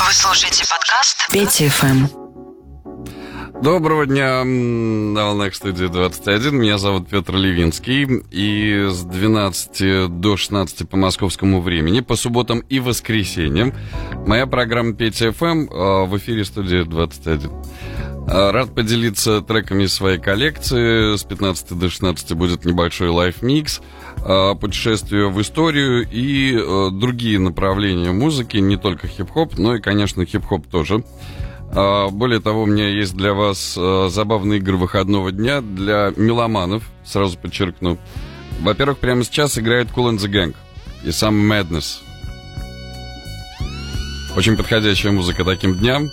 Вы слушаете подкаст Пети FM. Доброго дня на волнах студии 21. Меня зовут Петр Левинский. И с 12 до 16 по московскому времени, по субботам и воскресеньям, моя программа Петя FM а, в эфире студии 21. А, рад поделиться треками своей коллекции. С 15 до 16 будет небольшой live -микс, а, путешествие в историю и другие направления музыки, не только хип-хоп, но и, конечно, хип-хоп тоже. А, более того, у меня есть для вас а, забавные игры выходного дня для меломанов, сразу подчеркну. Во-первых, прямо сейчас играет Cool and the Gang и сам Madness. Очень подходящая музыка таким дням.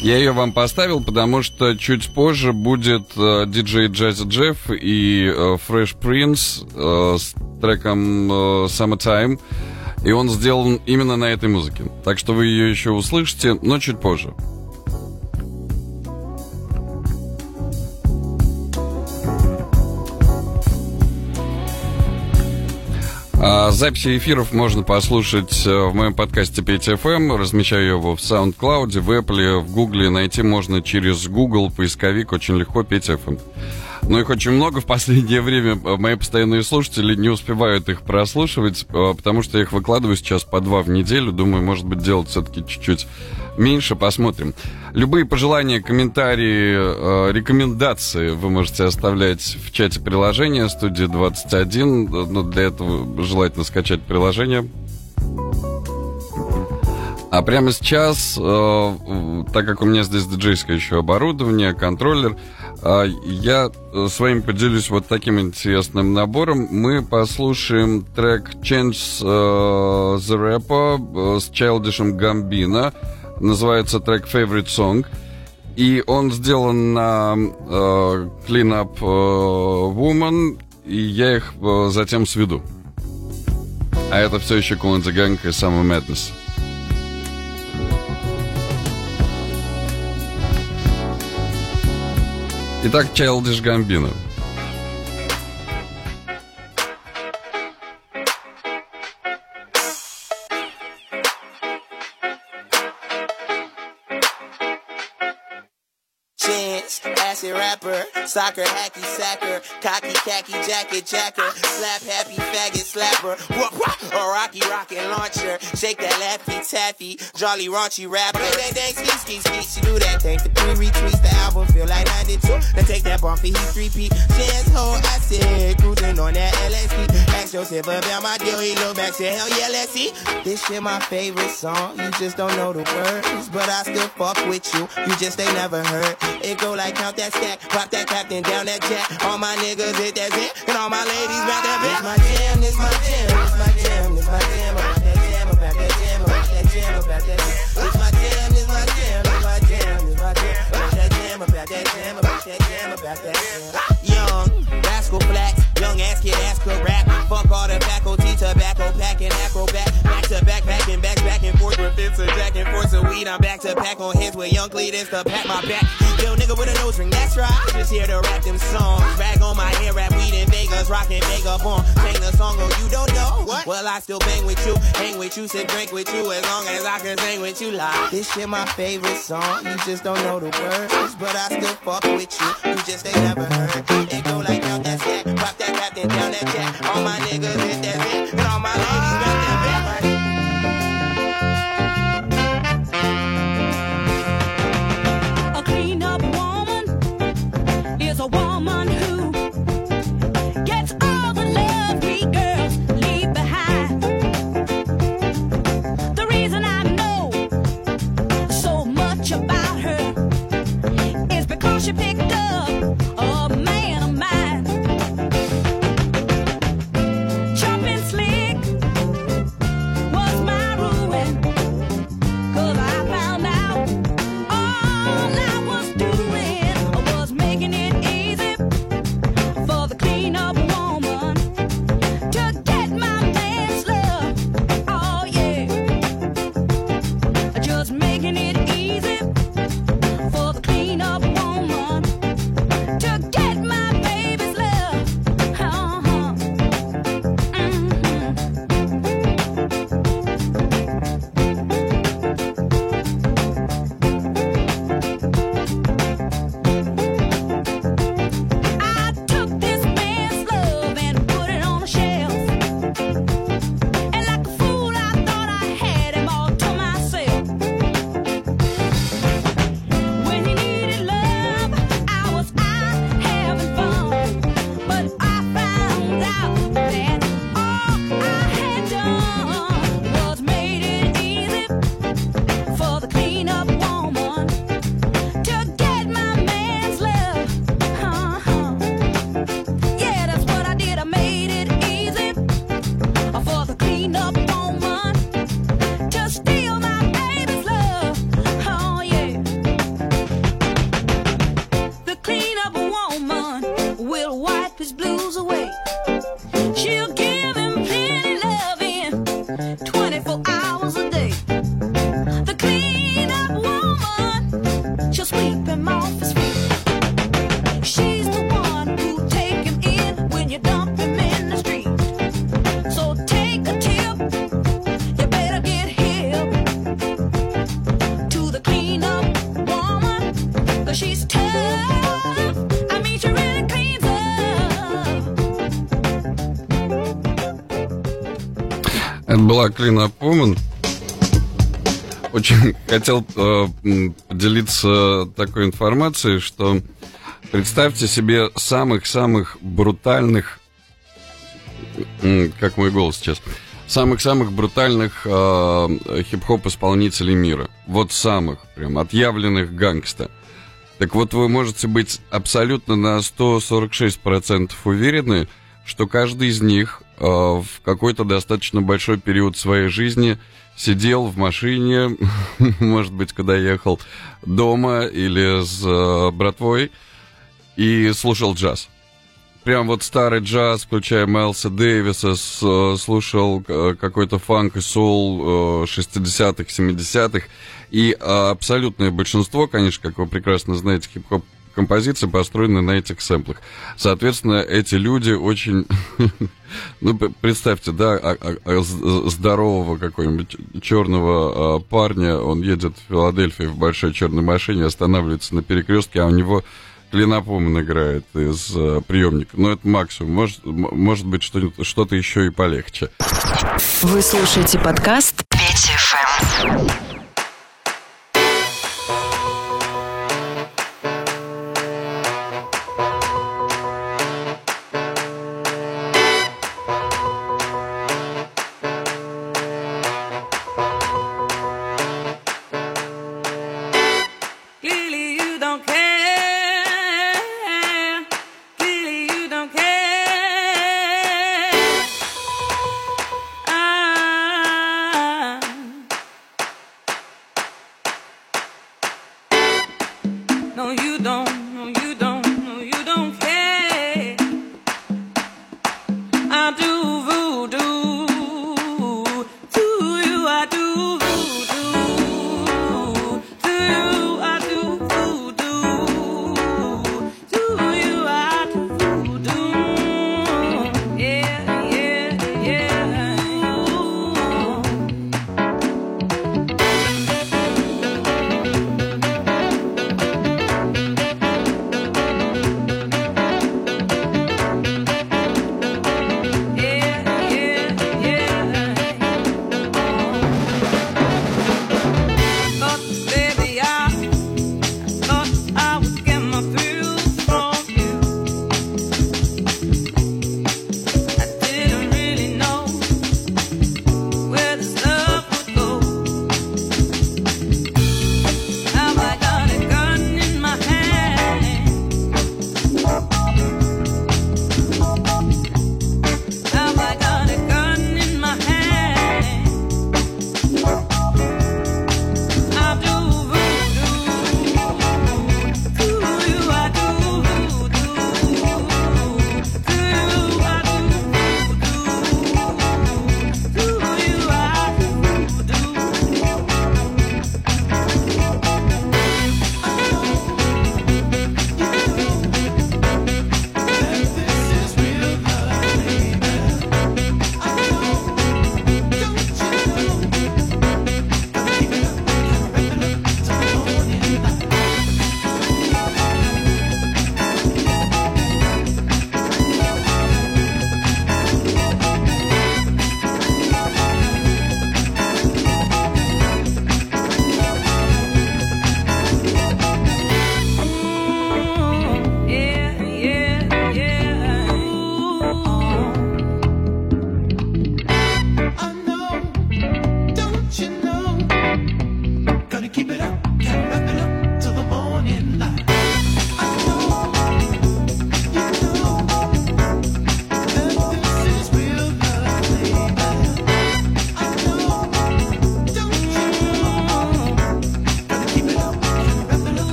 Я ее вам поставил, потому что чуть позже будет э, диджей Джази Джефф и э, Fresh Prince э, с треком э, Summertime. И он сделан именно на этой музыке. Так что вы ее еще услышите, но чуть позже. Записи эфиров можно послушать э, в моем подкасте PTFM. Размещаю его в SoundCloud, в Apple, в Google. Найти можно через Google, поисковик, очень легко, PTFM. Но их очень много в последнее время. Э, мои постоянные слушатели не успевают их прослушивать, э, потому что я их выкладываю сейчас по два в неделю. Думаю, может быть, делать все-таки чуть-чуть меньше. Посмотрим. Любые пожелания, комментарии, э, рекомендации вы можете оставлять в чате приложения студии 21. Но для этого желательно скачать приложение. А прямо сейчас, э, так как у меня здесь диджейское еще оборудование, контроллер, э, я с вами поделюсь вот таким интересным набором. Мы послушаем трек Change э, the Rapper с Childish Gambino. Называется трек Favorite Song. И он сделан на э, Clean Up э, Woman, и я их э, затем сведу. А это все еще the Gang и Summer Madness. Итак, Childish Gambino. Soccer, hacky sacker, cocky khaki jacket jacker, slap happy faggot slapper, whoop whoop, a rocky rocket launcher, shake that laffy taffy, jolly raunchy rapper. Dang dang ski ski ski, she do that thing for three retweets. The album feel like 92. Then take that bump for he three P. Chance hold, I said, cruising on that LSD. Ask Joseph about my deal, he look back, said hell yeah, let's see. This shit my favorite song. You just don't know the words, but I still fuck with you. You just ain't never heard. It go like count that stack, pop that captain down that jack. All my niggas hit that zit, and all my ladies rock that bitch. This my jam, this my jam, this my jam, this my jam. About that jam, about that jam, about that jam, about that jam. This my jam, this my jam, this my jam, this my jam. About that jam, about that jam, about that jam, about that jam. Young, rascal flat, young ass kid, ass could rap. Fuck all the faculty, tobacco packing, acrobat. Back to back, packing, back, back and forth. With a jack and forth of weed. I'm back to pack on hits with young Cletus to pack my back. Yo, nigga with a nose ring, that's right. I just here to rap them songs. Bag on my hair, rap weed in Vegas, rockin' mega bomb. Sing the song, oh, you don't know? What? Well, I still bang with you, hang with you, sit drink with you, as long as I can sing with you live. This shit my favorite song. You just don't know the words, but I still fuck with you. You just ain't never heard. It down that jack. All my niggas hit that bitch, and all my ladies была Клина Пуман. Очень хотел э, поделиться такой информацией, что представьте себе самых-самых брутальных, как мой голос сейчас, самых-самых брутальных э, хип-хоп исполнителей мира. Вот самых, прям отъявленных гангста. Так вот, вы можете быть абсолютно на 146% уверены, что каждый из них в какой-то достаточно большой период своей жизни сидел в машине, может быть, когда ехал дома или с э, братвой и слушал джаз прям вот старый джаз, включая Майлса Дэвиса, э, слушал э, какой-то фанк и соул 60-х, э, 70-х. И абсолютное большинство, конечно, как вы прекрасно знаете, хип-хоп композиции построены на этих сэмплах. Соответственно, эти люди очень... ну, представьте, да, а, а, а, здорового какого-нибудь черного парня, он едет в Филадельфию в большой черной машине, останавливается на перекрестке, а у него Клинопоман играет из э, приемника. Но это максимум. Может, может быть, что-то, что-то еще и полегче. Вы слушаете подкаст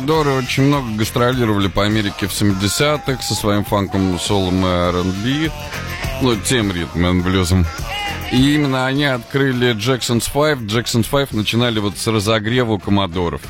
Мадоры очень много гастролировали по Америке в 70-х со своим фанком, солом и R&B. Ну, тем ритмом, блюзом. И именно они открыли Jackson's Five. Jackson's Five начинали вот с разогрева у Комодоров.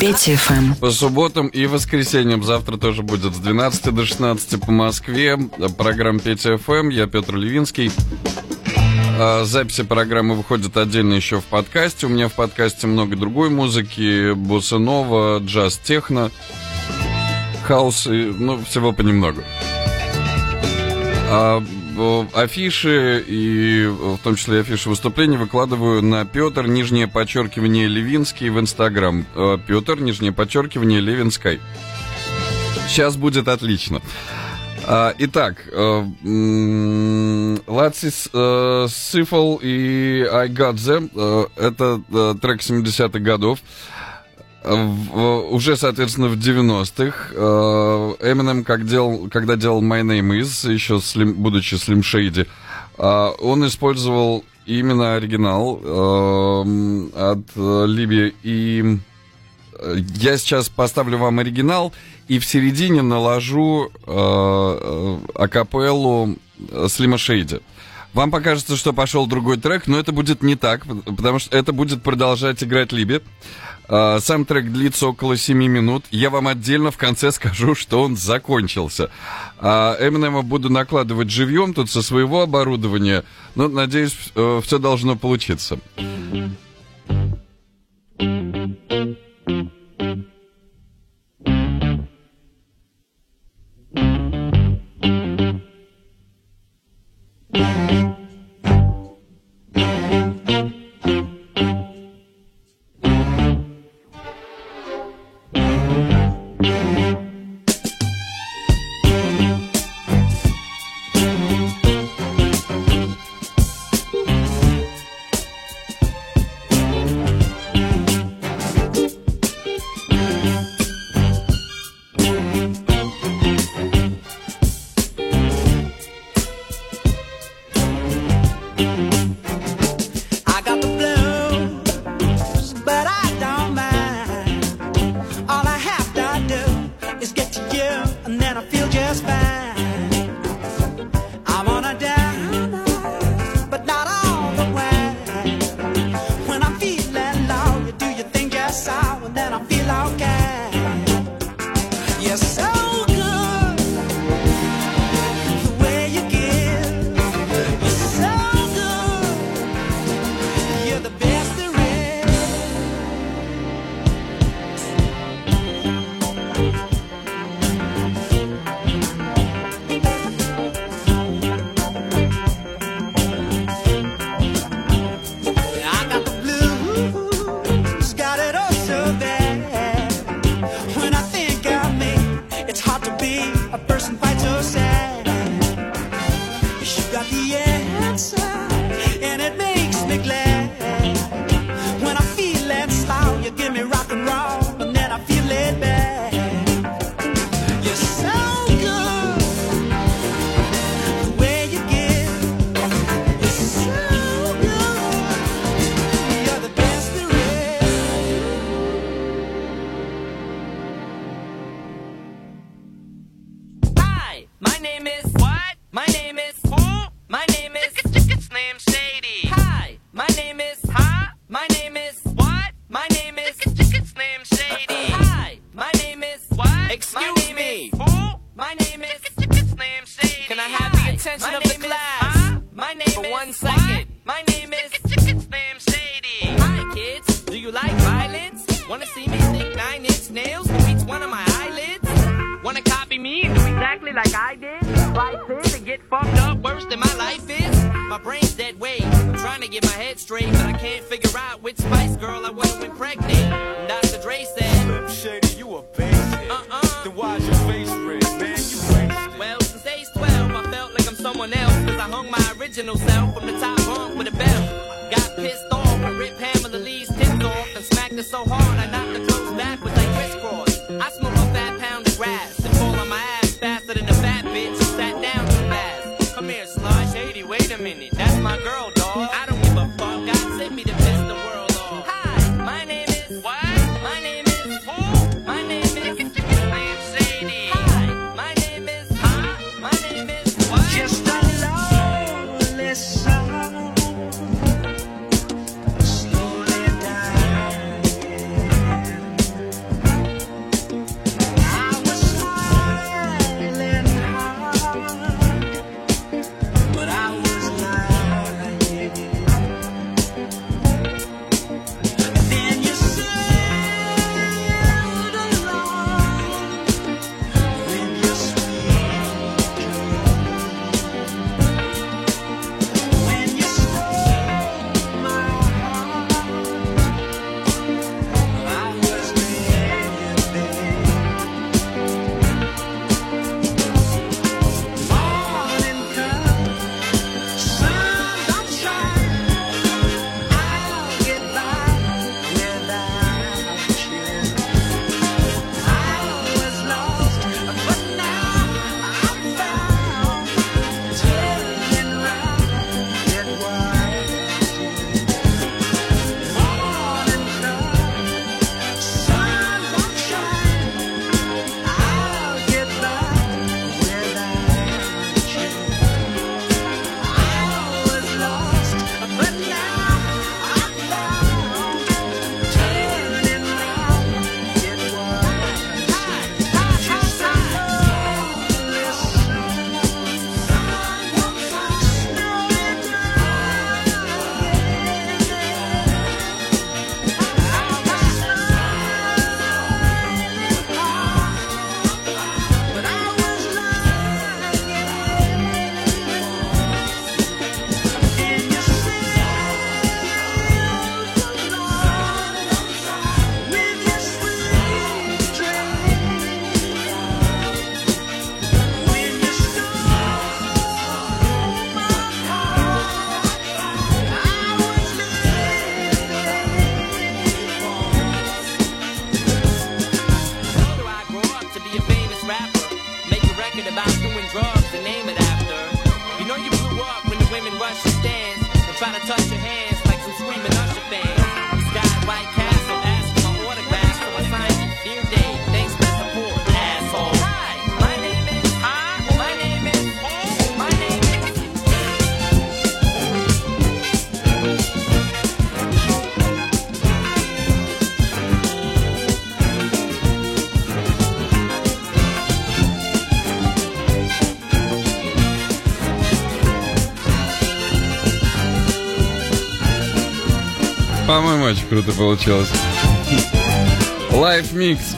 Петя ФМ. Эм. По субботам и воскресеньям. Завтра тоже будет с 12 до 16 по Москве. Программа Петя ФМ. Эм». Я Петр Левинский. А, записи программы выходят отдельно еще в подкасте. У меня в подкасте много другой музыки. Босанова, джаз, техно, хаос и, ну, всего понемногу. А, Афиши и в том числе афиши выступлений выкладываю на Петр, нижнее подчеркивание Левинский в Инстаграм. Э, Петр, нижнее подчеркивание Левинской. Сейчас будет отлично. А, итак, э, Лацис э, Сифл и I Got Them это трек 70-х годов. В- э, уже, соответственно, в 90-х э, Eminem, как делал, когда делал My Name Is, еще Slim- будучи Slim Shady, э, он использовал именно оригинал э, от э, и э, я сейчас поставлю вам оригинал и в середине наложу э, э, акапеллу Слима Шейди. Вам покажется, что пошел другой трек, но это будет не так, потому что это будет продолжать играть Либи. Сам трек длится около 7 минут. Я вам отдельно в конце скажу, что он закончился. А Эминема буду накладывать живьем тут со своего оборудования. Но, надеюсь, все должно получиться. I Then why's your face red, man? You wasted. Well, since age 12, I felt like I'm someone else. Cause I hung my original self from the top По-моему, очень круто получилось. Лайф микс.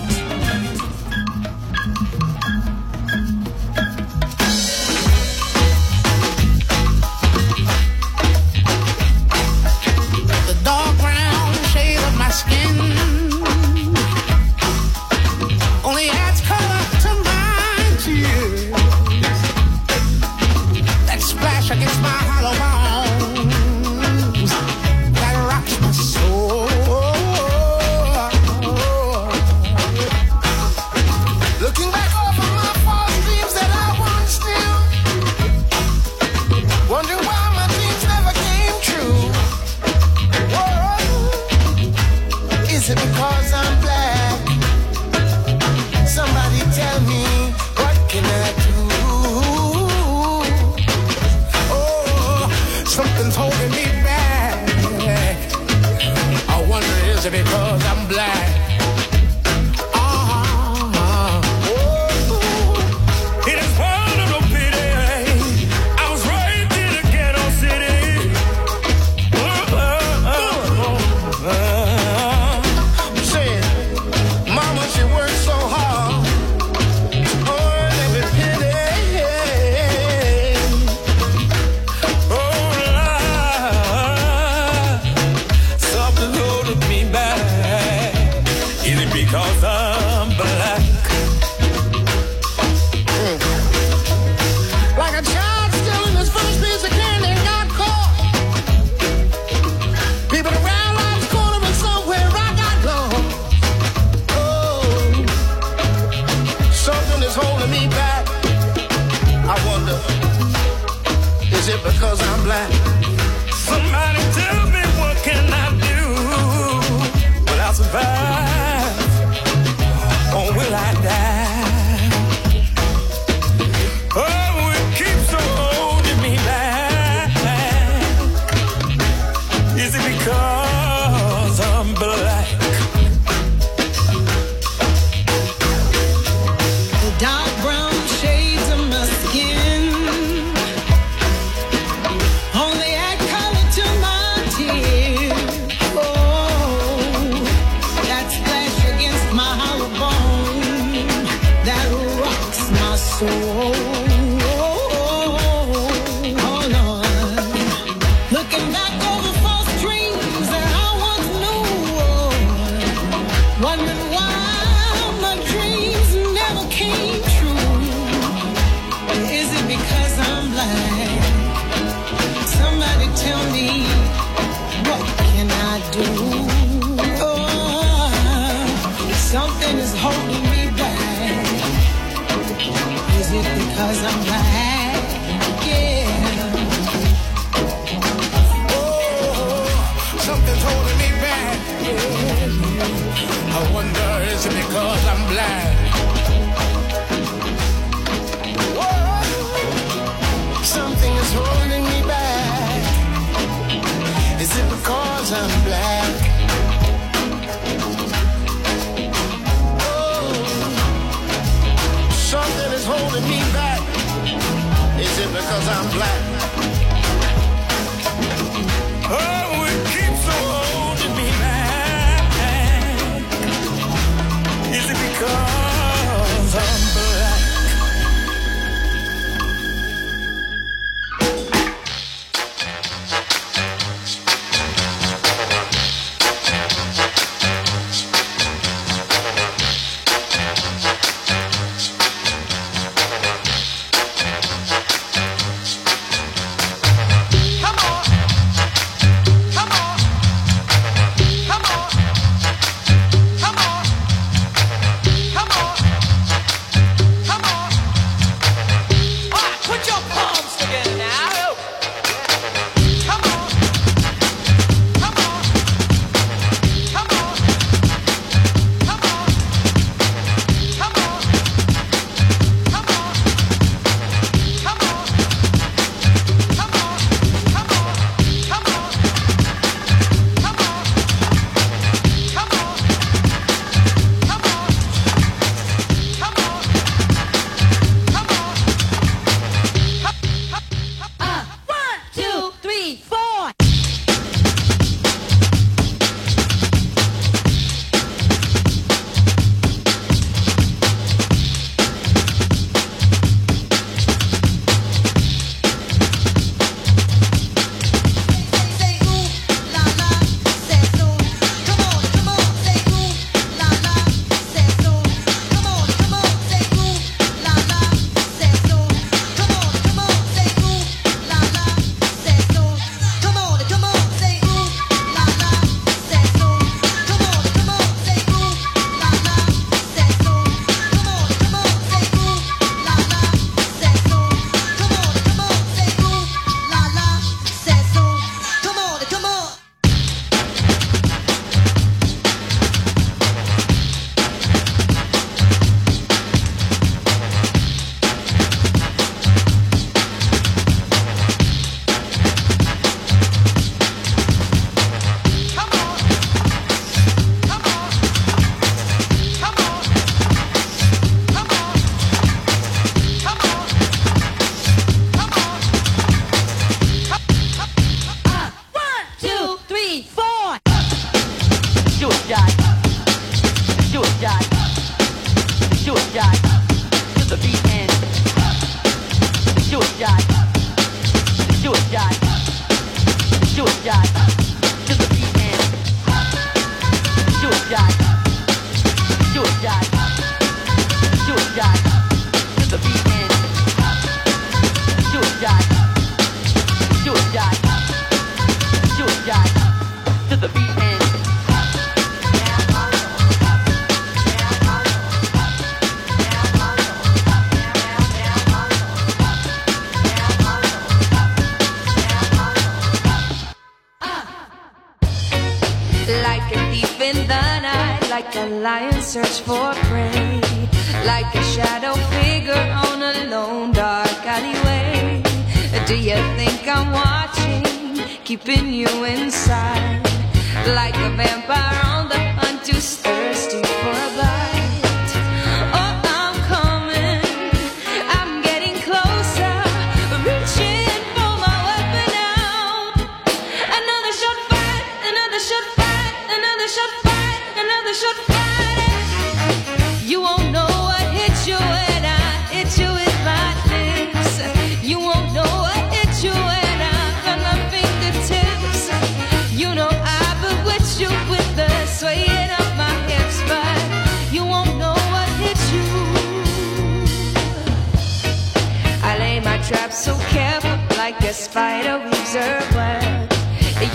Spider weaves web.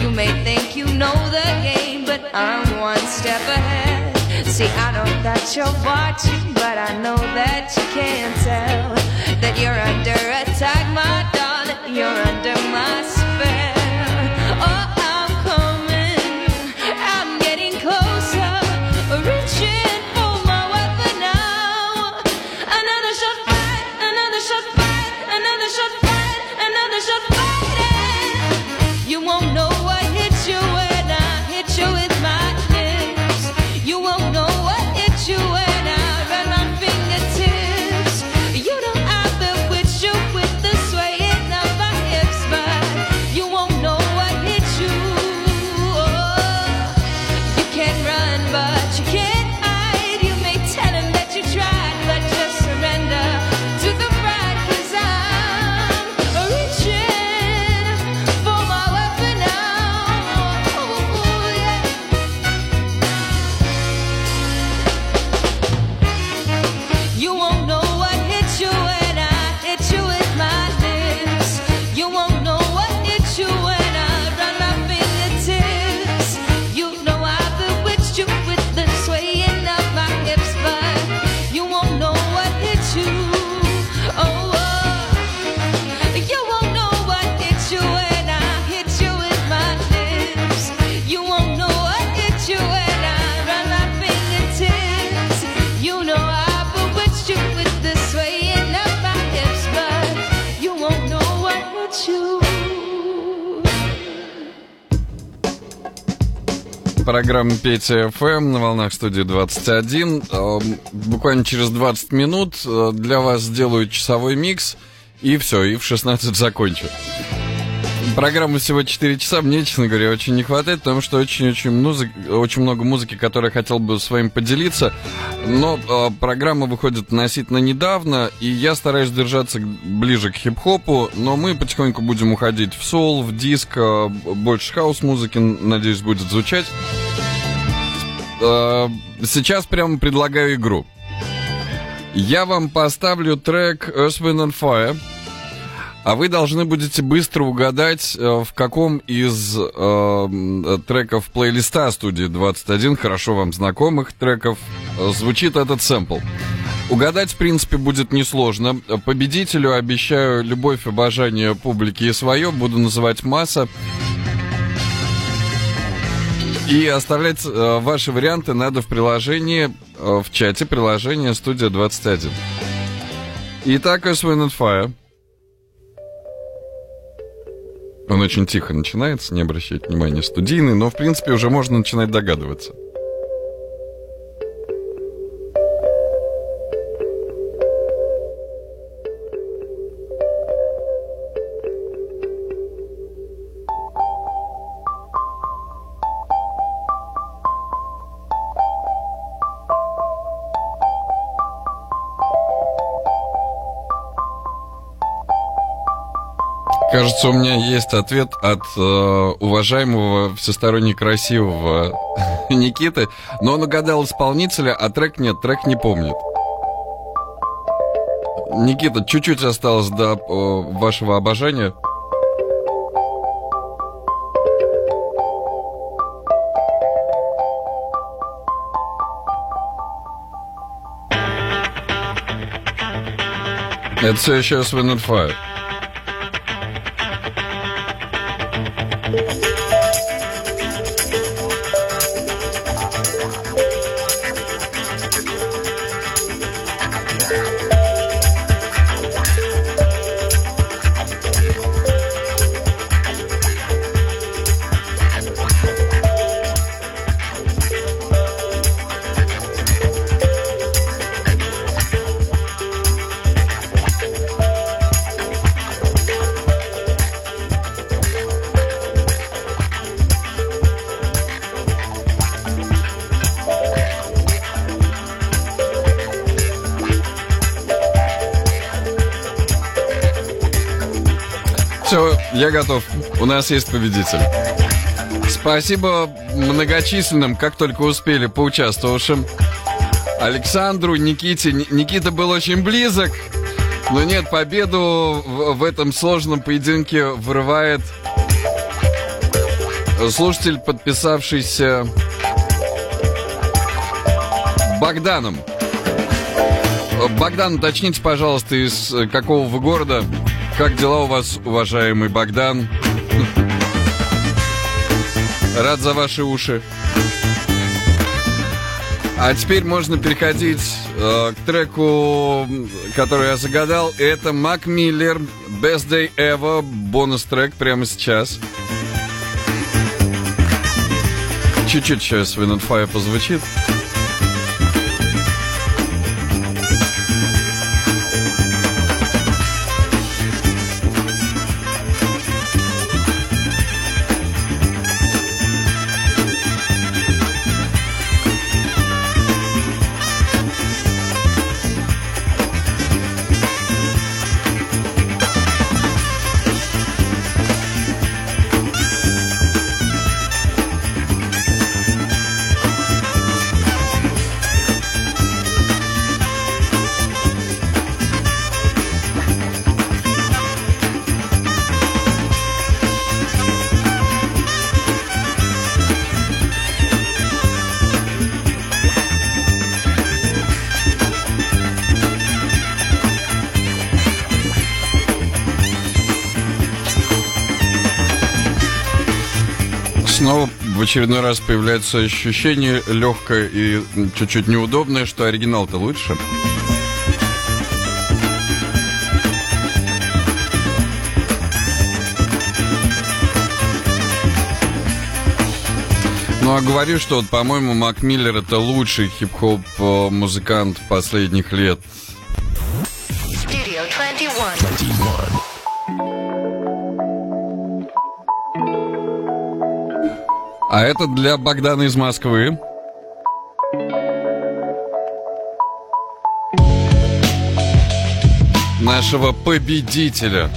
You may think you know the game, but I'm one step ahead. See, I know that you're watching, but I know that you can't tell that you're under attack, my darling. You're under my Программа Петя ФМ на волнах студии 21. Э, Буквально через 20 минут э, для вас сделаю часовой микс. И все, и в 16 закончу. Программа всего 4 часа, мне, честно говоря, очень не хватает, потому что очень-очень музык, очень много музыки, которой я хотел бы с вами поделиться. Но э, программа выходит относительно недавно, и я стараюсь держаться ближе к хип-хопу, но мы потихоньку будем уходить в сол, в диско, больше хаос-музыки, надеюсь, будет звучать. Э, сейчас прямо предлагаю игру. Я вам поставлю трек Earth, Wind and Fire, а вы должны будете быстро угадать, э, в каком из э, треков плейлиста студии 21, хорошо вам знакомых треков, звучит этот сэмпл. Угадать, в принципе, будет несложно. Победителю обещаю любовь, обожание публики и свое. Буду называть масса. И оставлять э, ваши варианты надо в приложении, э, в чате приложения Студия 21. Итак, Earth, Fire. Он очень тихо начинается, не обращайте внимания, студийный, но, в принципе, уже можно начинать догадываться. Кажется, у меня есть ответ от э, уважаемого всесторонне красивого Никиты, но он угадал исполнителя, а трек нет, трек не помнит. Никита, чуть-чуть осталось до э, вашего обожания. Это все еще Swin я готов. У нас есть победитель. Спасибо многочисленным, как только успели, поучаствовавшим. Александру, Никите. Ни- Никита был очень близок, но нет, победу в, в этом сложном поединке вырывает слушатель, подписавшийся Богданом. Богдан, уточните, пожалуйста, из э, какого вы города? Как дела у вас, уважаемый Богдан? Рад за ваши уши. А теперь можно переходить э, к треку, который я загадал. Это Мак Миллер, Best Day Ever, бонус-трек прямо сейчас. Чуть-чуть сейчас Wind Fire позвучит. Очередной раз появляется ощущение легкое и чуть-чуть неудобное, что оригинал-то лучше. Ну а говорю, что, вот, по-моему, Мак Миллер это лучший хип-хоп э, музыкант последних лет. А это для Богдана из Москвы. Нашего победителя.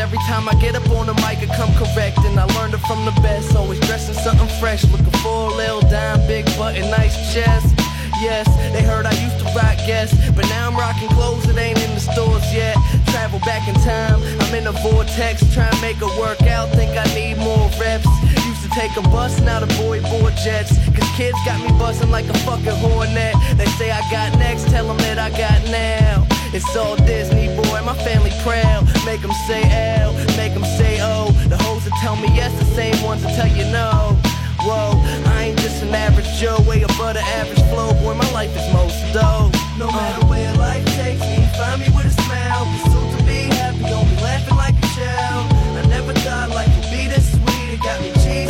Every time I get up on the mic, I come correct. And I learned it from the best. Always dressing something fresh. Looking for a little dime, big button, nice chest. Yes, they heard I used to rock guests, but now I'm rocking clothes that ain't in the stores yet. Travel back in time, I'm in a vortex, trying to make it work out. Think I need more reps. Used to take a bus, now the boy board jets. Cause kids got me buzzing like a fucking hornet. They say I got next, tell them that I got now. It's all Disney, boy, my family proud. Make them say L, make them say O. The hoes that tell me yes, the same ones that tell you no. Whoa, I ain't just an average Joe, way above the average flow. Boy, my life is most dope. No matter where life takes me, find me with a smile. Soon to be happy, don't be laughing like a child. I never thought life would be this sweet. It got me cheesing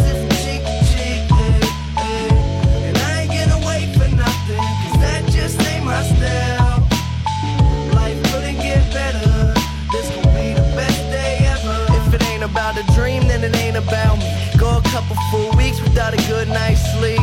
a dream, then it ain't about me. Go a couple full weeks without a good night's sleep.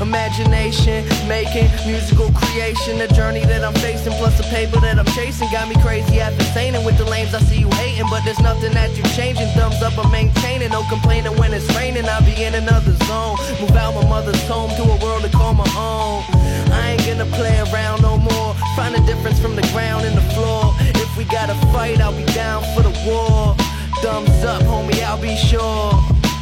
Imagination, making musical creation. The journey that I'm facing, plus the paper that I'm chasing, got me crazy after sane. with the lames, I see you hating, but there's nothing that you're changing. Thumbs up, I'm maintaining. No complaining when it's raining, I'll be in another zone. Move out my mother's home to a world to call my own. I ain't gonna play around no more. Find a difference from the ground and the floor. If we gotta fight, I'll be down for the war. Thumbs up, homie, I'll be sure.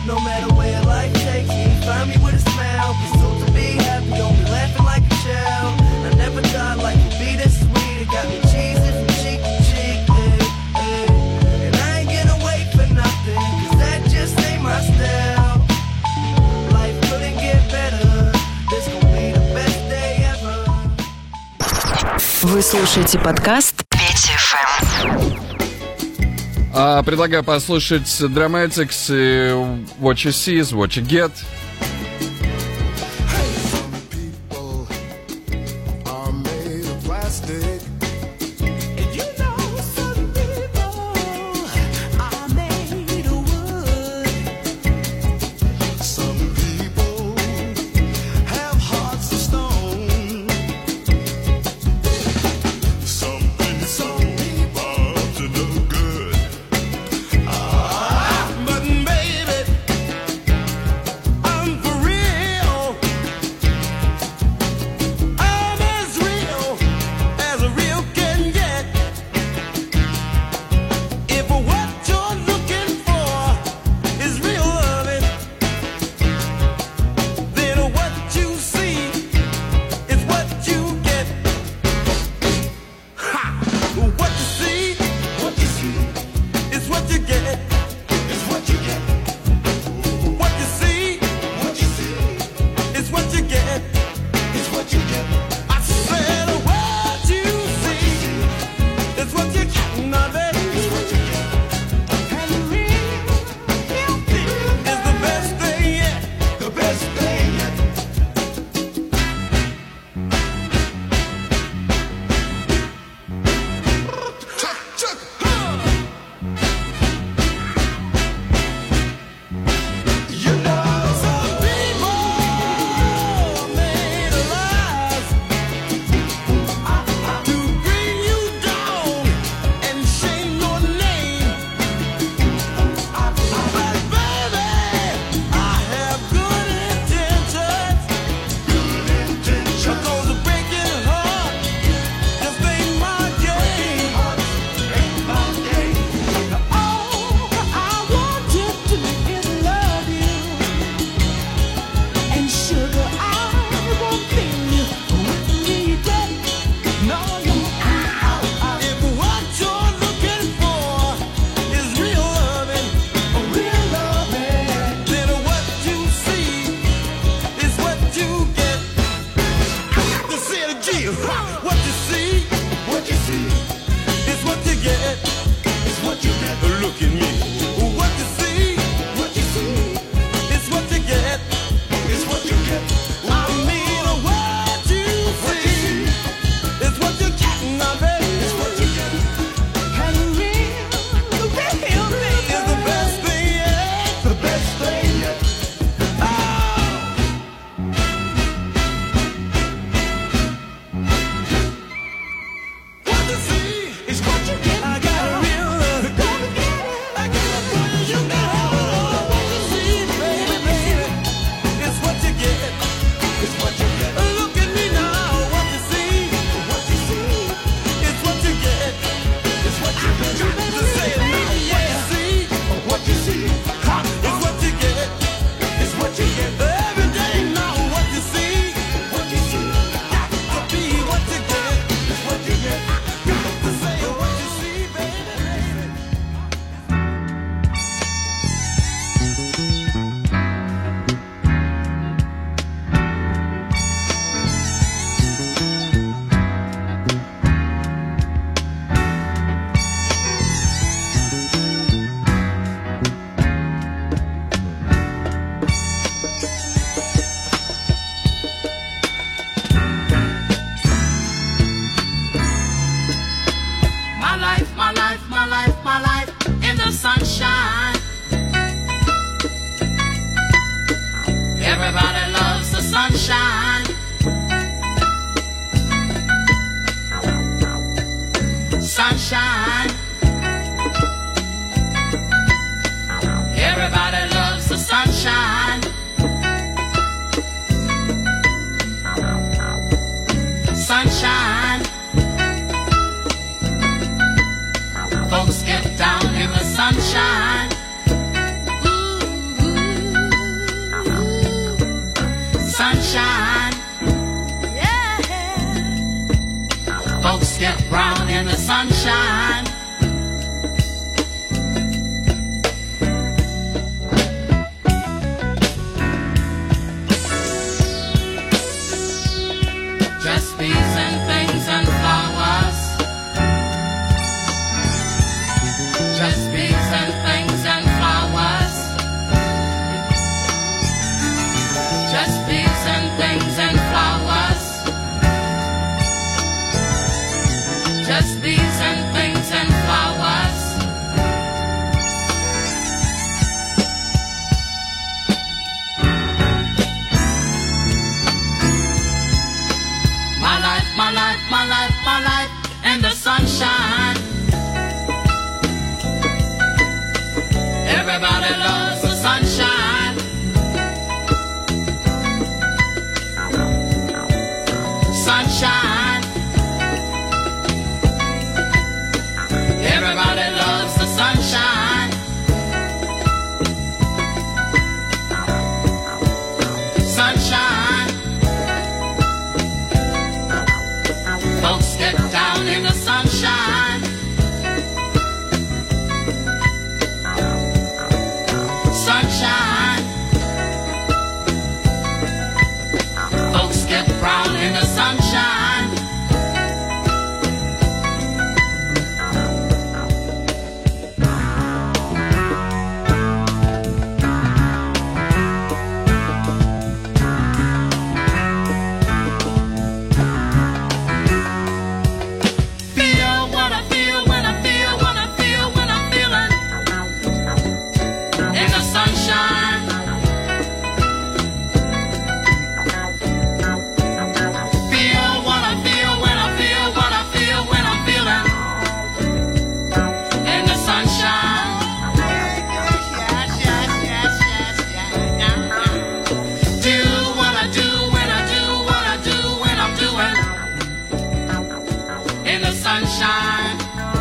No matter where life takes me, find me with a smile. Pursuit to be happy, don't be laughing like a child. I never thought life would be this sweet. It got me cheesy from cheek to cheek. eh, eh. And I ain't gonna wait for nothing, cause that just ain't my style. Life couldn't get better. This gon' be the best day ever. Вы слушаете подкаст А, предлагаю послушать Dramatics и What You See is What You Get.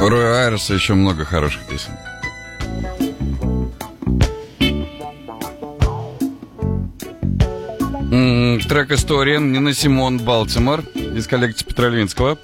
Роя Айреса еще много хороших песен. Трек «История» Нина Симон Балтимор из коллекции Петра Линского.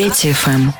Петя ФМ.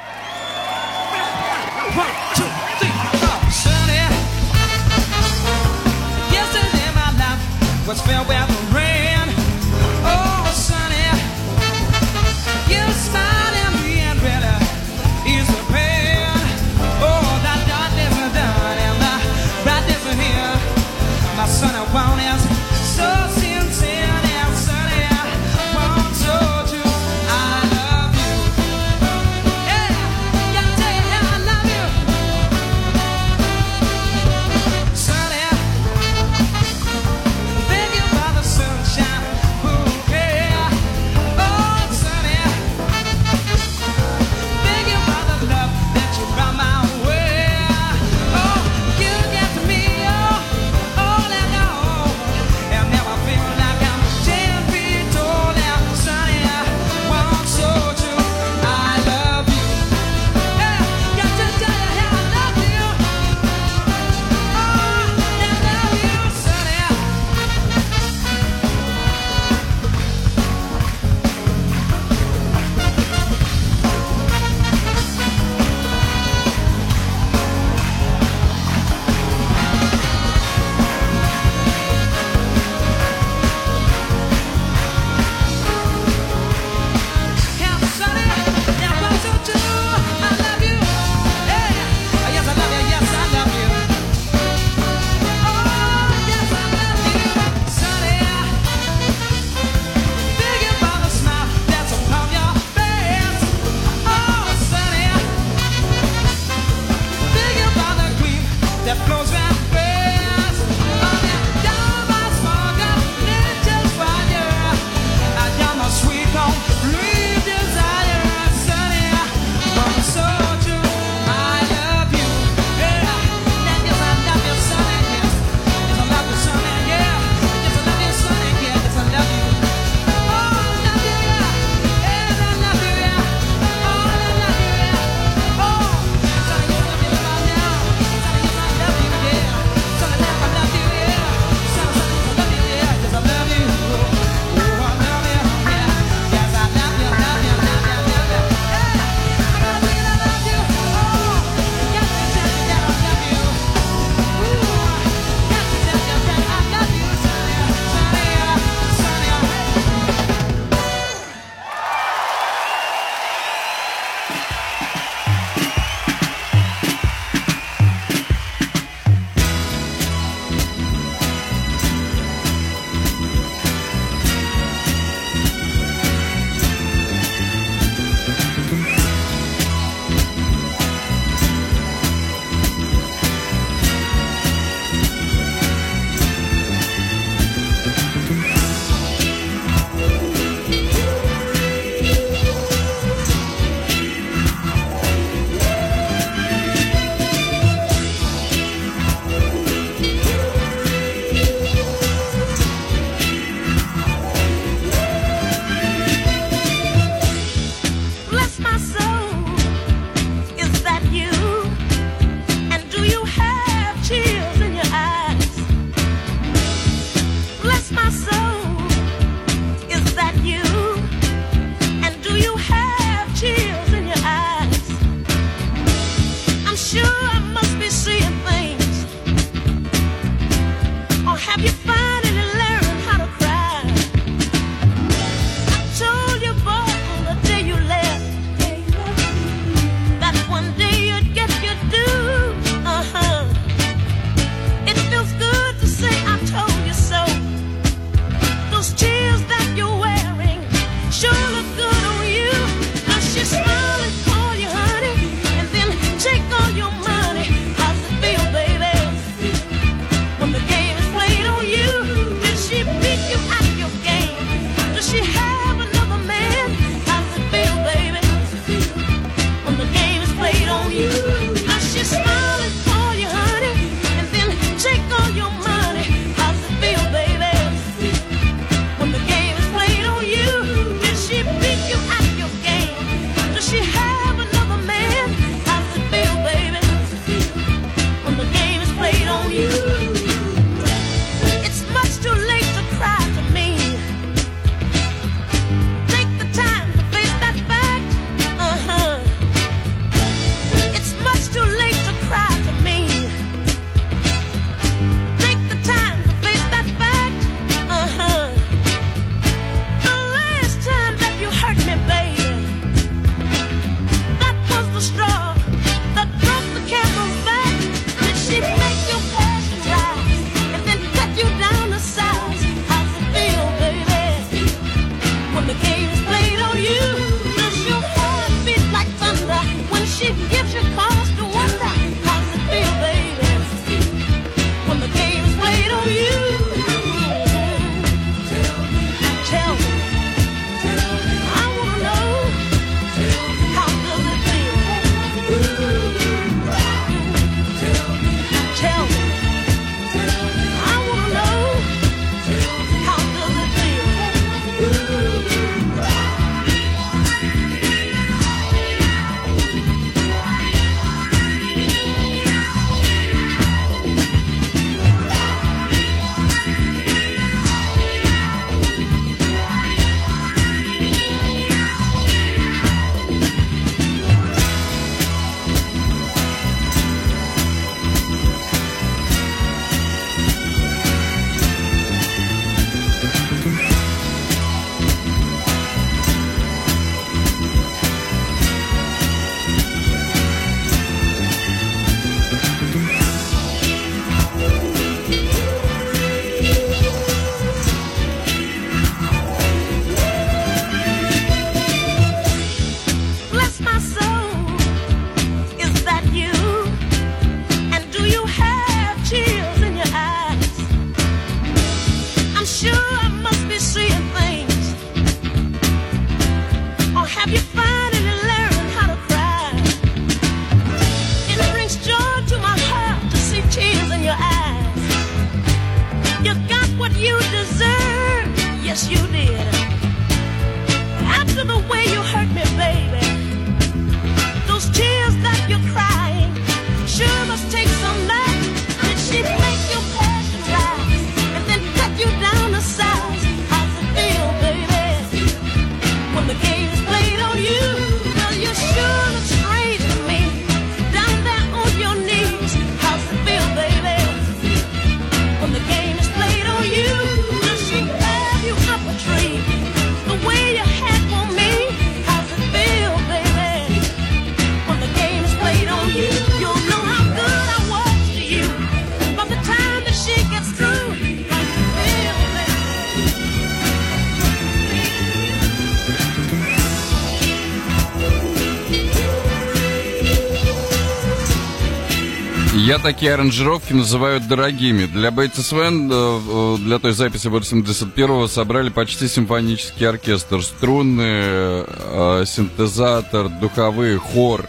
Я такие аранжировки называю дорогими. Для Бейтса Свен, э, э, для той записи 81-го, собрали почти симфонический оркестр. струнные, э, синтезатор, духовые, хор.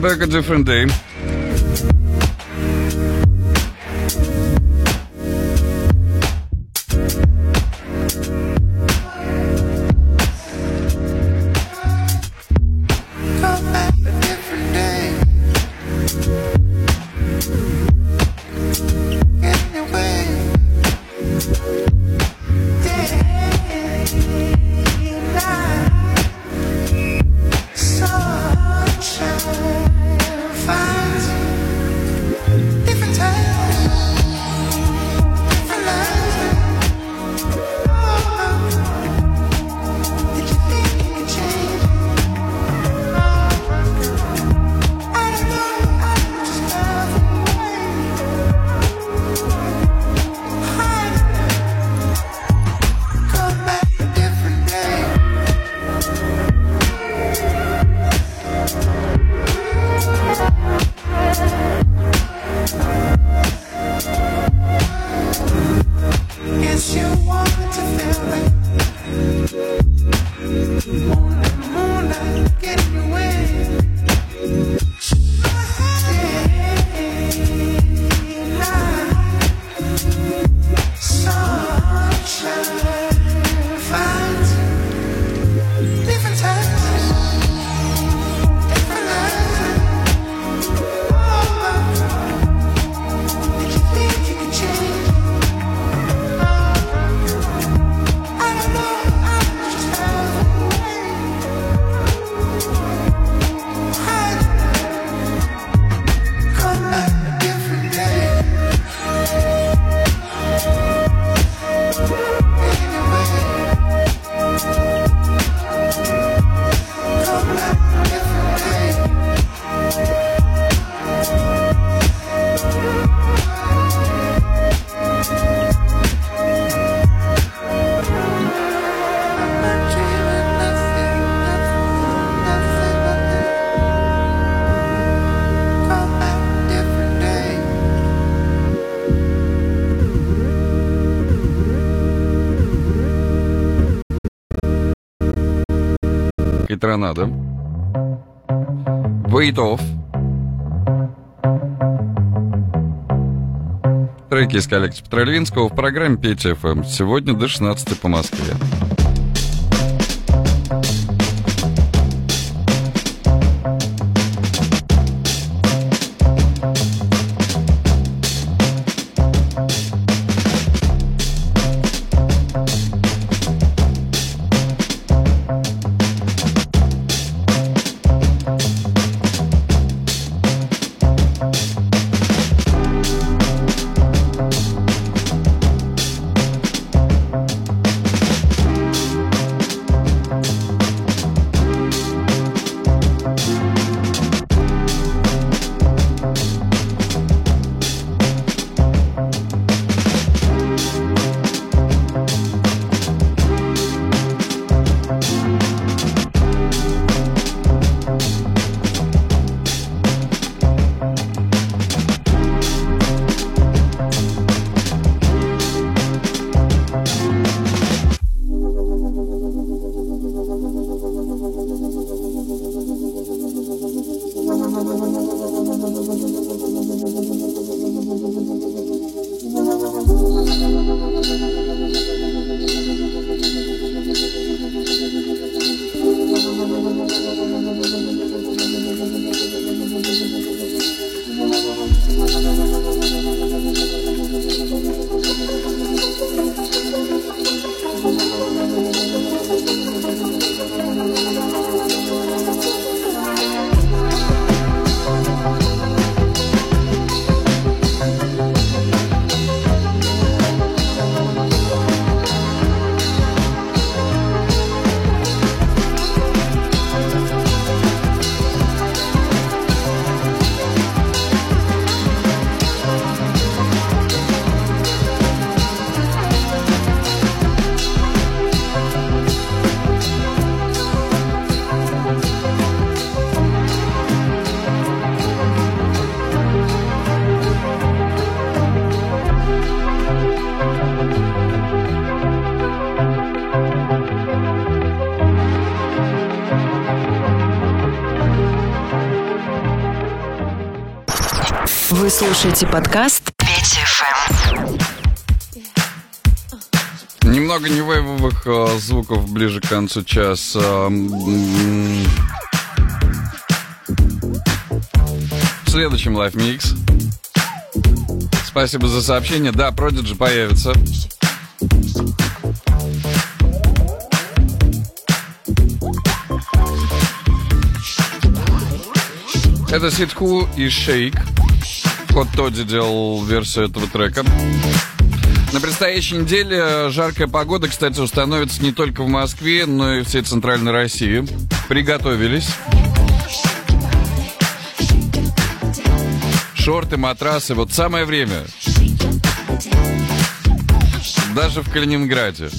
back a different day. Петронада, Wait Off. Треки из коллекции Петролинского в программе «Петя ФМ». Эм». Сегодня до 16 по Москве. Слушаете подкаст Петя ФМ. Немного невейвовых э, звуков ближе к концу часа. В следующем Live Mix. Спасибо за сообщение. Да, Prodigy появится. Это Ситху и Шейк. Кот Тодди делал версию этого трека. На предстоящей неделе жаркая погода, кстати, установится не только в Москве, но и всей Центральной России. Приготовились. Шорты, матрасы, вот самое время. Даже в Калининграде.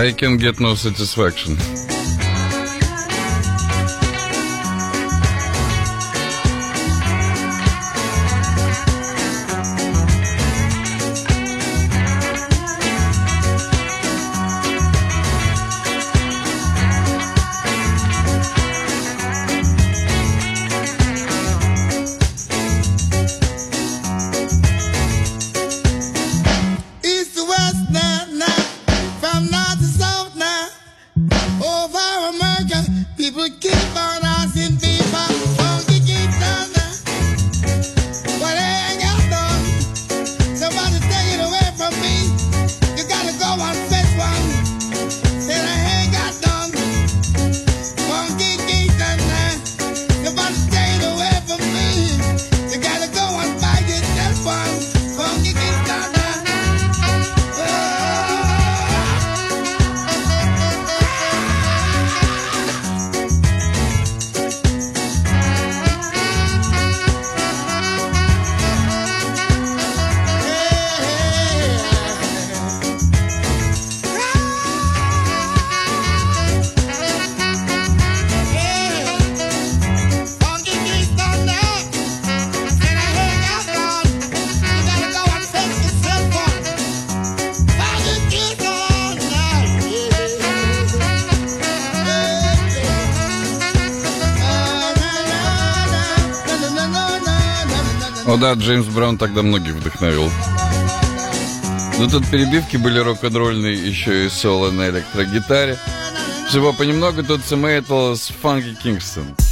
I can get no satisfaction. да, Джеймс Браун тогда многих вдохновил. Но тут перебивки были рок-н-ролльные, еще и соло на электрогитаре. Всего понемногу тут Мэттл с Фанки Кингстон. Кингстон.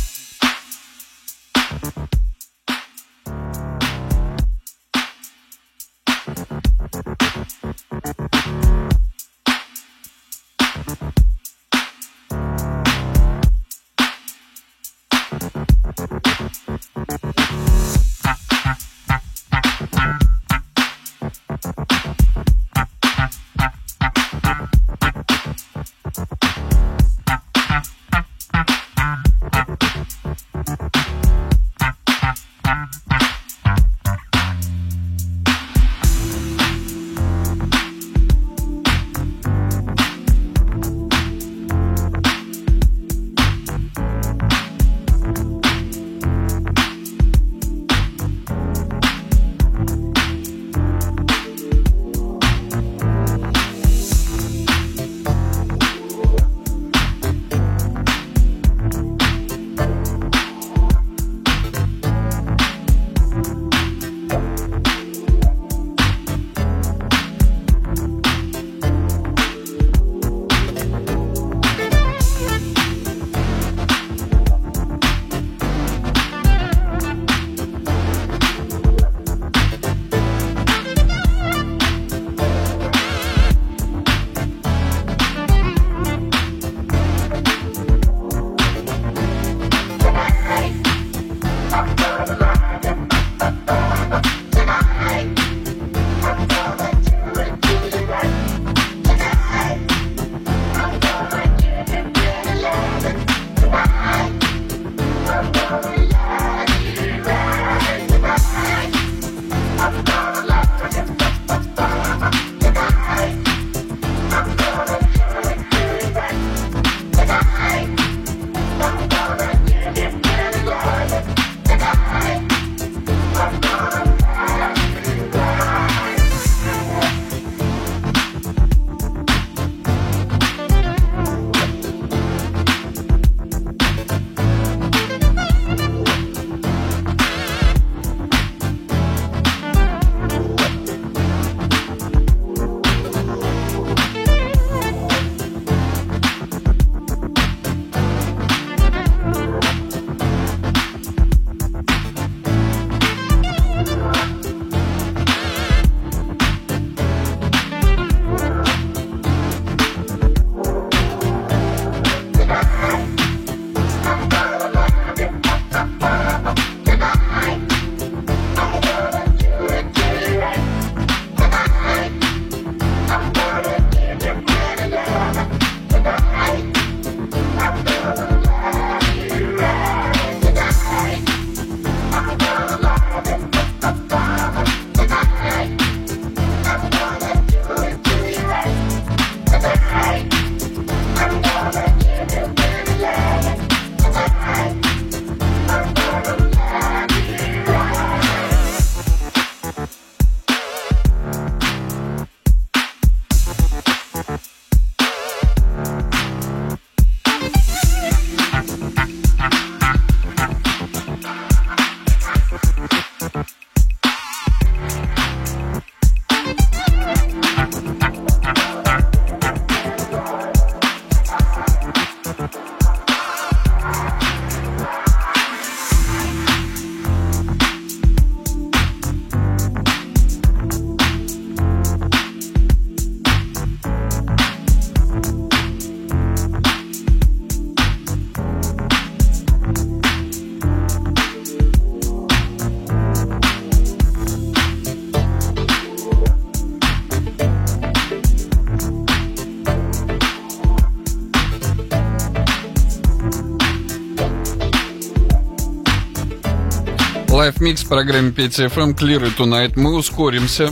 Mix в программе Петя FM Clear It Tonight. Мы ускоримся.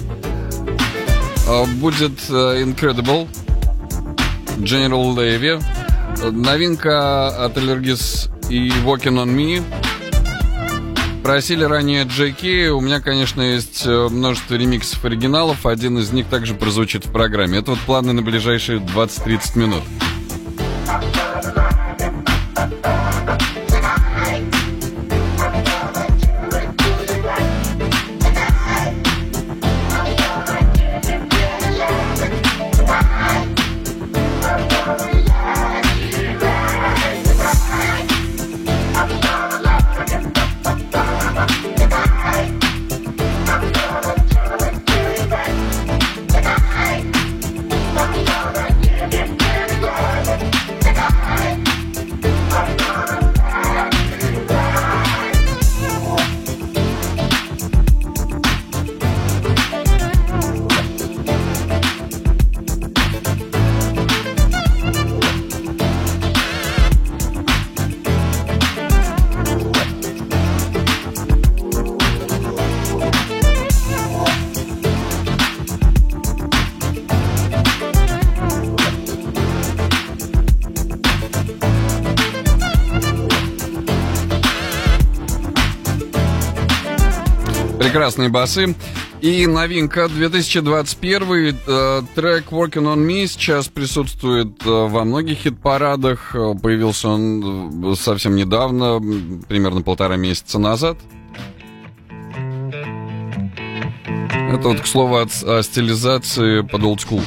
А, Будет э, Incredible. General Levy. Новинка от Allergis и Walking on Me. Просили ранее Джеки. У меня, конечно, есть э, множество ремиксов оригиналов. Один из них также прозвучит в программе. Это вот планы на ближайшие 20-30 минут. Прекрасные басы. И новинка 2021 э, трек Working on Me сейчас присутствует э, во многих хит-парадах. Э, Появился он э, совсем недавно, примерно полтора месяца назад. Это вот, к слову, от- о стилизации под old school.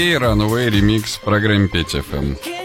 Диджей Кей, Runaway, ремикс в программе Петь ФМ.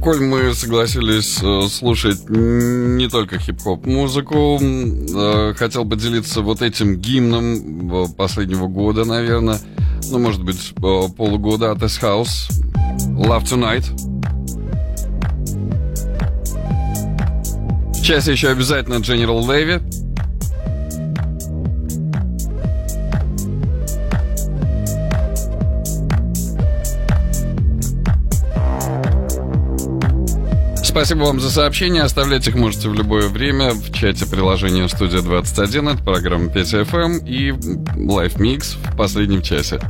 Коль мы согласились э, слушать не только хип-хоп музыку, э, хотел поделиться вот этим гимном э, последнего года, наверное, ну, может быть, полугода от S-House, Love Tonight. В еще обязательно General Levy. Спасибо вам за сообщения. Оставлять их можете в любое время в чате приложения «Студия 21». Это программа Петя FM и Live Mix в последнем часе.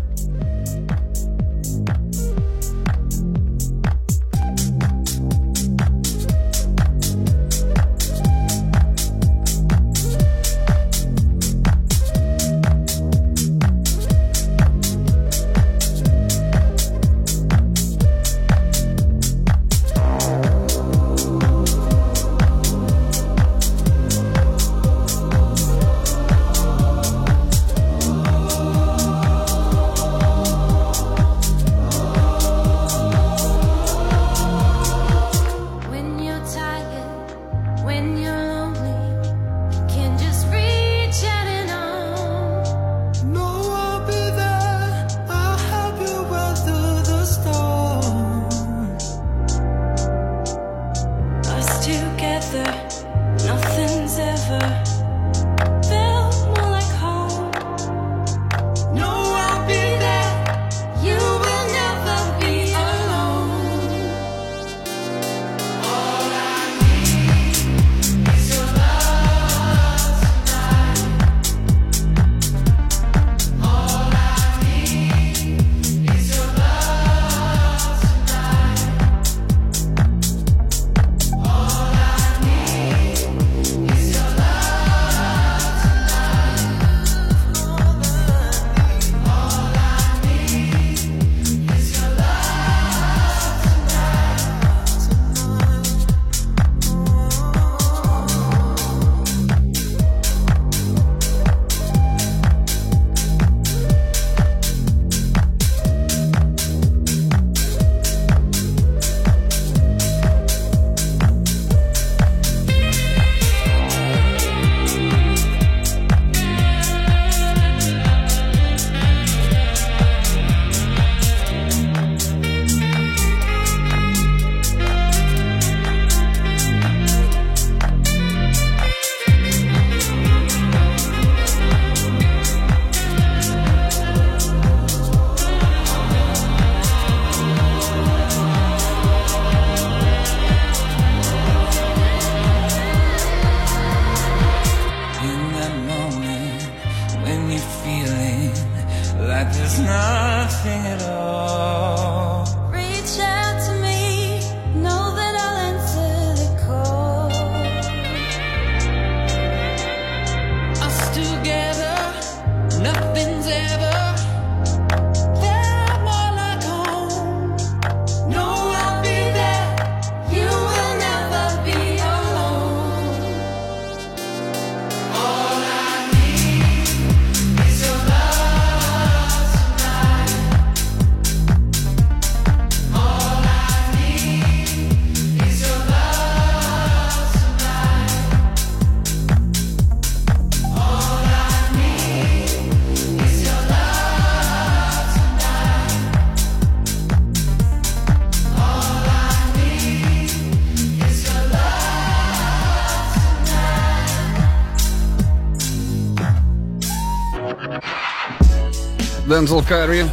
Denzel Curry.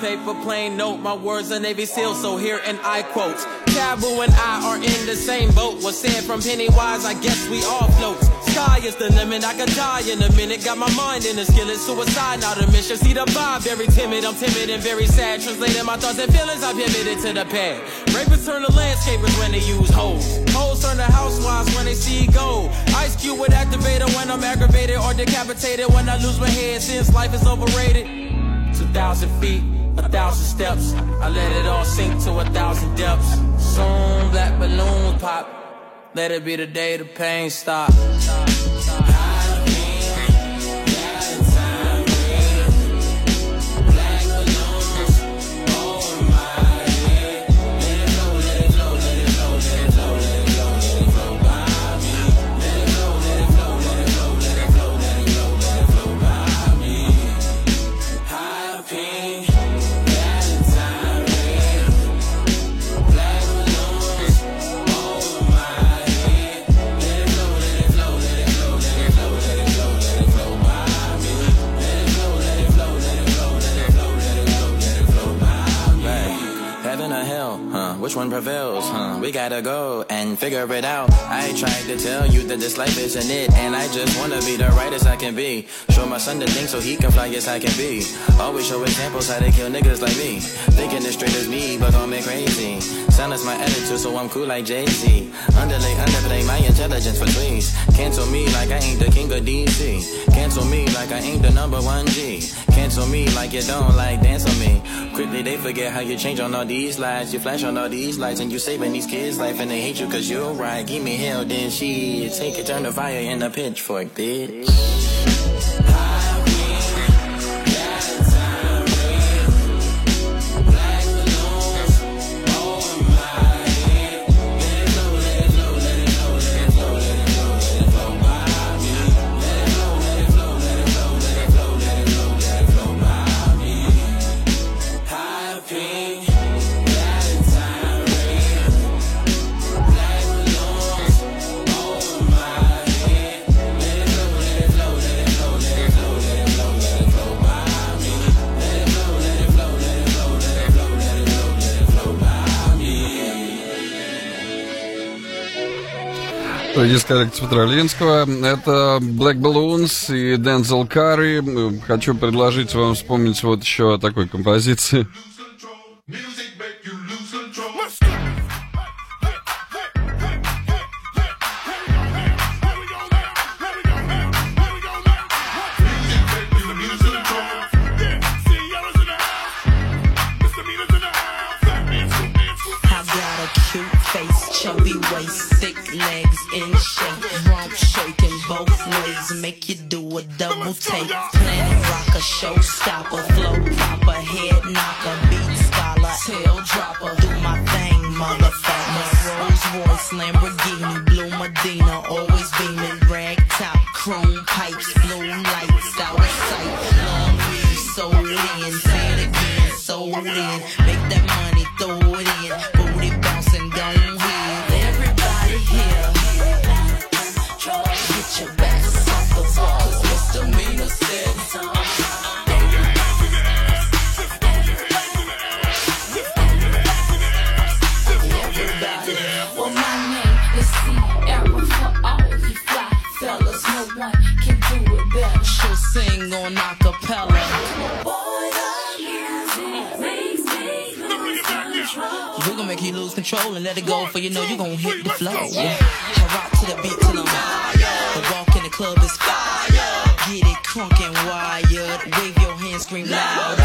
paper plane note my words are navy seal so here and i quote taboo and i are in the same boat. What's said from pennywise i guess we all float. Is the limit, I could die in a minute. Got my mind in a skillet, suicide, not a mission. See the vibe, very timid, I'm timid and very sad. Translating my thoughts and feelings, I pivoted to the pad. Rapists turn to landscapers when they use hoes. Hoes turn to housewives when they see gold. Ice Cube with activator when I'm aggravated or decapitated when I lose my head since life is overrated. 2,000 feet a thousand steps. I let it all sink to a thousand depths. Soon black balloons pop. Let it be the day the pain stop. And figure it out. I tried to tell you that this life isn't it, and I just wanna be the rightest I can be. Show my son the thing so he can fly as I can be. Always show examples how they kill niggas like me. Thinking as straight as me, but gon' me crazy. Silence my attitude, so I'm cool like Jay Z. Underlay, underplay my intelligence for tweets. Cancel me like I ain't the king of DC. Cancel me like I ain't the number one G. Cancel me like you don't like dance on me. Quickly they forget how you change on all these lights. You flash on all these lights and you saving these kids' life and they hate you cause you're right. Give me hell, then she take it, turn the fire in a pitchfork, bitch. Из коллекции Петролинского. Это Black Balloons и Дензел Карри. Хочу предложить вам вспомнить вот еще о такой композиции. Make you do a double take. Planet rocker, showstopper, flow proper, head knocker, beat scholar, tail dropper, do my thing, motherfucker. Rolls Royce, Lamborghini, blue Medina, always beaming, rag top, chrome pipes, blue lights, out of sight. Long weed, sold in, say it again, sold in, make that money, throw it in, booty sing on acapella. We gon' make you lose control and let it go, for you know you gon' hit the flow. Yeah. I rock to the beat till I'm high. The walk in the club is fire. Get it crunk and wired. Wave your hands, scream louder.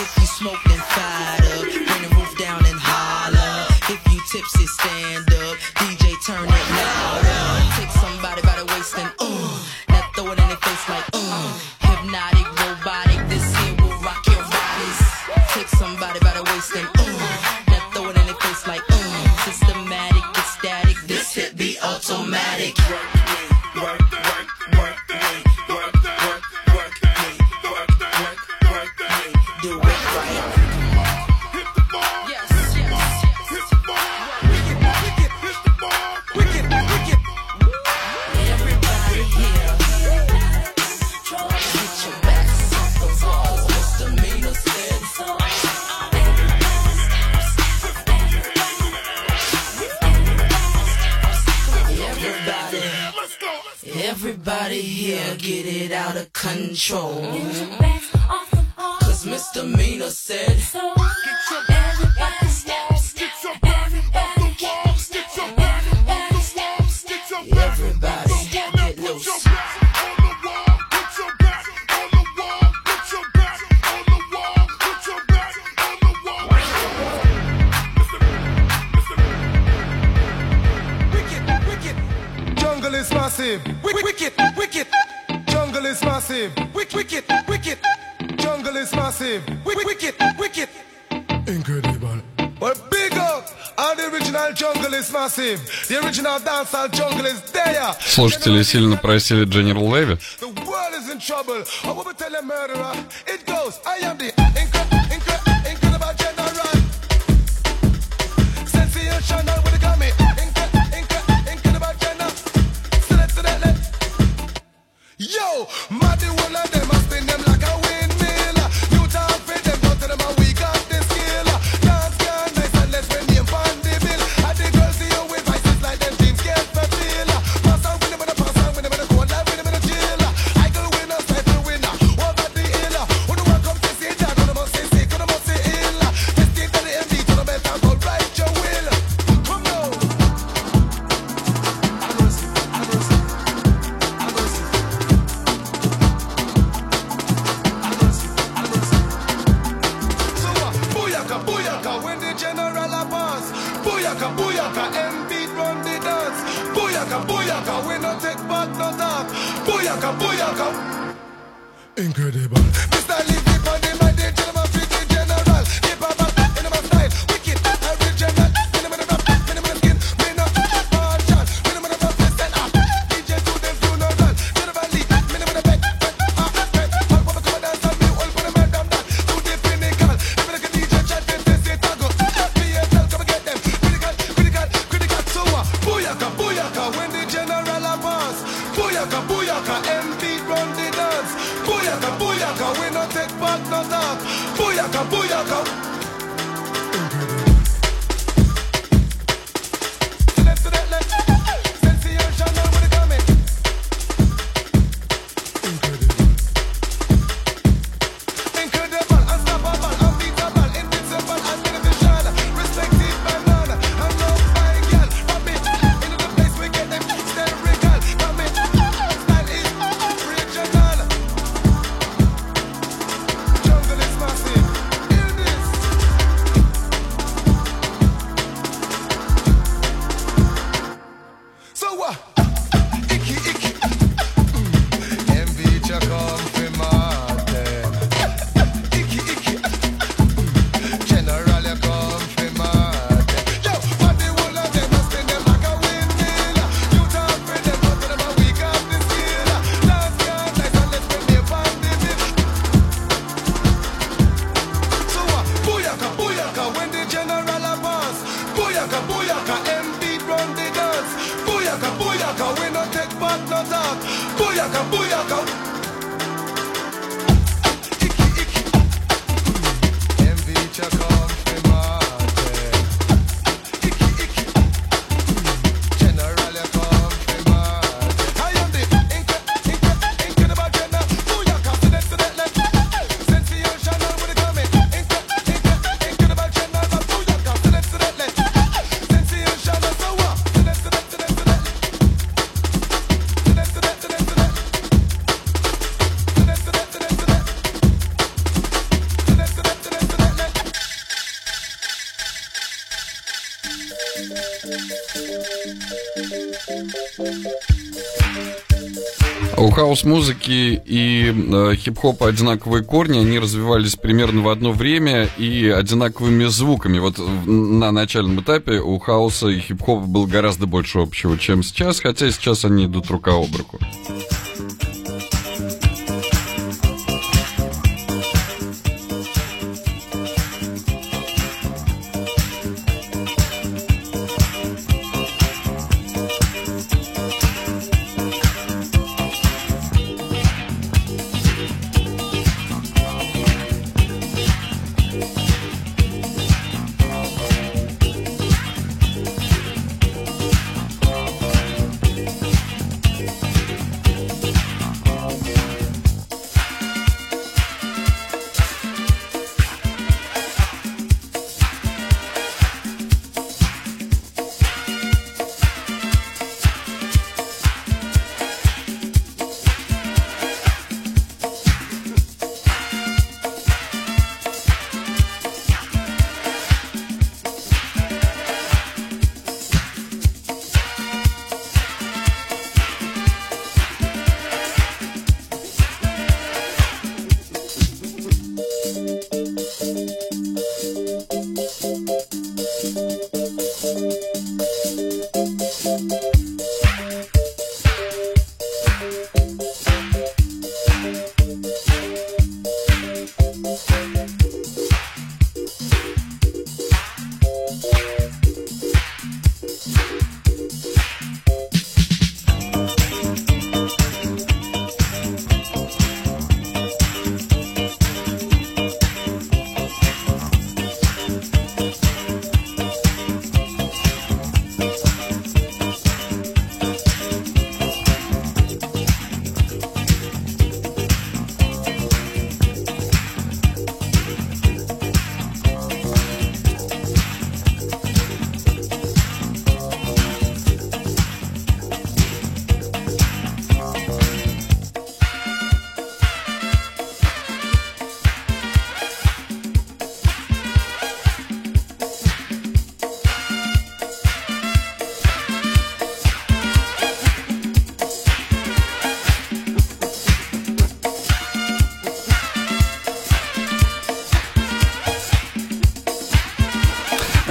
If you smoke, then fired up. Bring the roof down and holler. If you tipsy, stand up. DJ, turn it louder. Take somebody by the waist and uh. Like uh. Hypnotic, robotic. This here will rock your bodies. Take somebody by the waist and uh. Now throw it in their face like uh. Systematic, ecstatic. This hit be automatic. out of control. Cause misdemeanor said. Wicked, wicked, wicked. Jungle is massive. Wick, wicked, wicked. Jungle is massive. Wick, wicked, wicked. Incredible. But big up! The original jungle is massive. The original jungle is there. Слушатели сильно просили General Levy. The world is in trouble. I will tell a murderer. It goes. I am the incredible, incredible general. Sensational. Yo, Matty one of them. хаос-музыки и э, хип-хопа одинаковые корни, они развивались примерно в одно время и одинаковыми звуками. Вот на начальном этапе у хаоса и хип-хопа было гораздо больше общего, чем сейчас, хотя сейчас они идут рука об руку.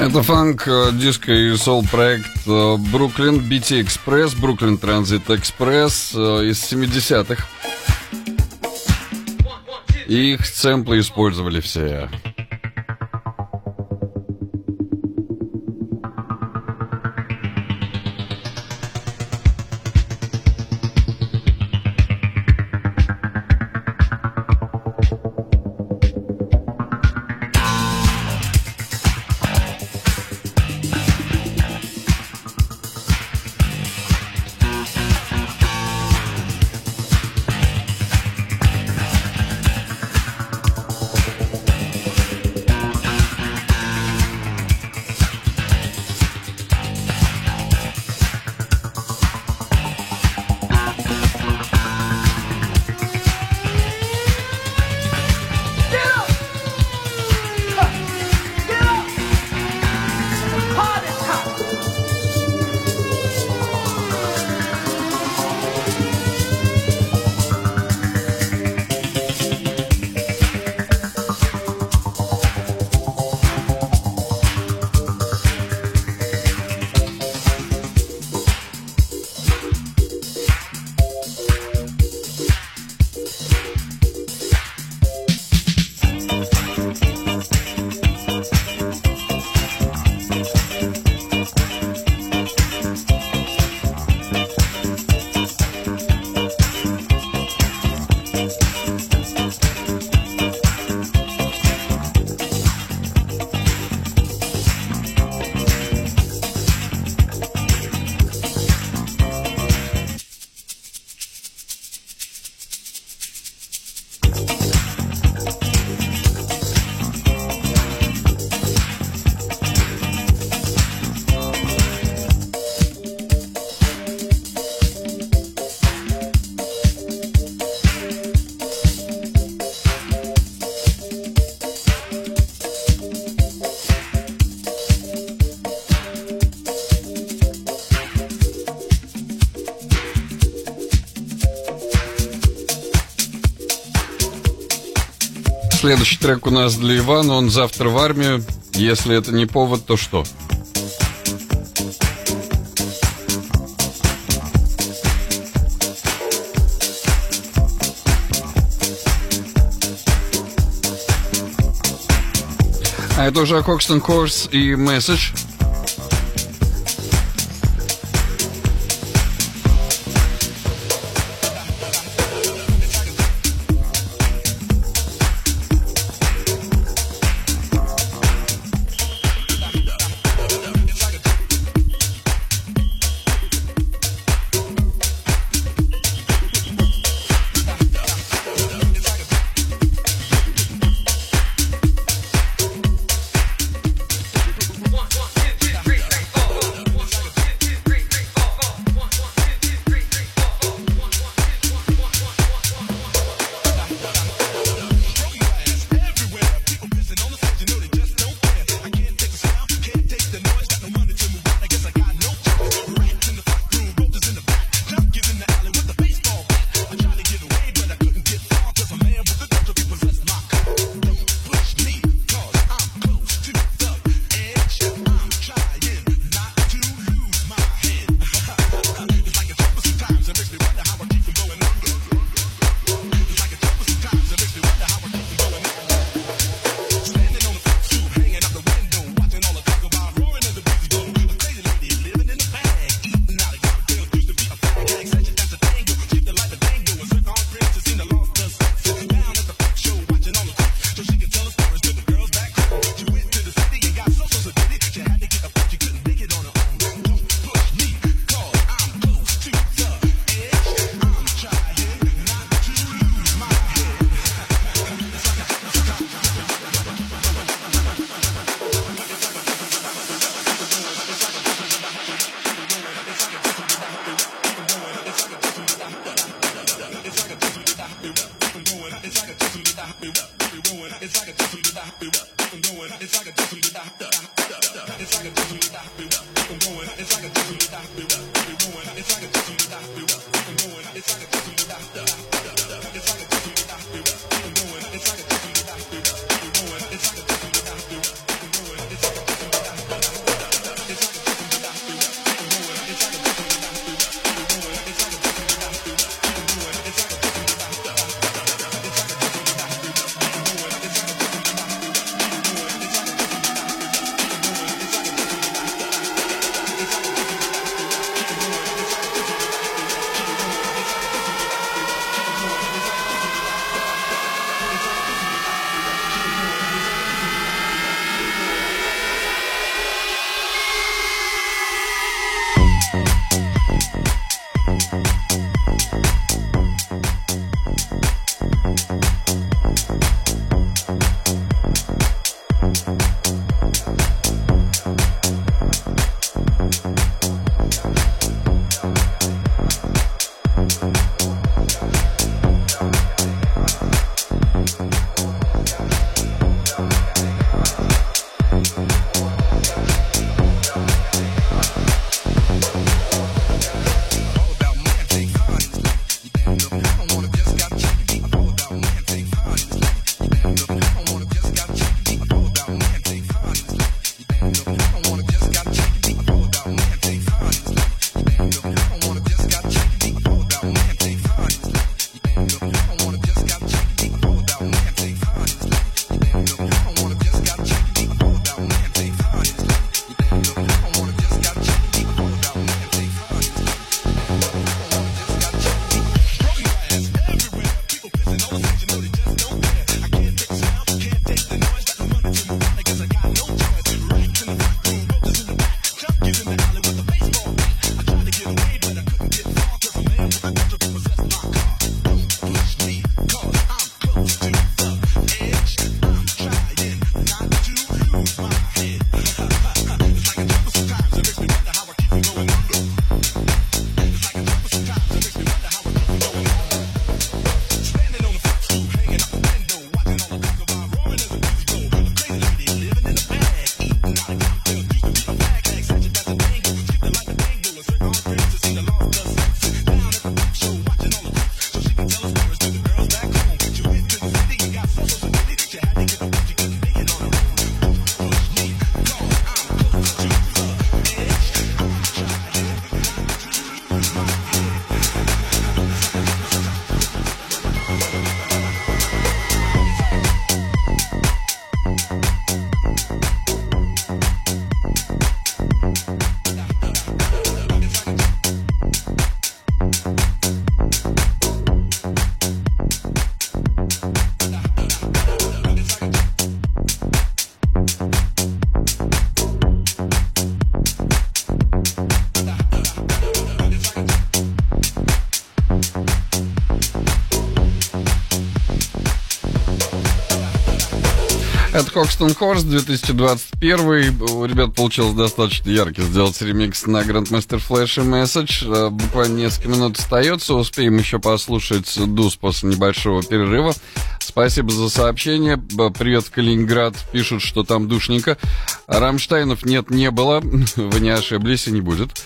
Это фанк, э, диско и сол проект э, Бруклин BT Express, Бруклин Транзит Экспресс э, из 70-х. И их сэмплы использовали все. Трек у нас для Ивана, он завтра в армию. Если это не повод, то что? А это уже Кокстон Корс и Message. Это Хокстон Хорс 2021. У ребят получилось достаточно ярко сделать ремикс на Grandmaster Flash и Message. Э, Буквально несколько минут остается. Успеем еще послушать Дус после небольшого перерыва. Спасибо за сообщение. Привет Калининград. Пишут, что там душненько. Рамштайнов нет, не было. Вы не ошиблись и не будет.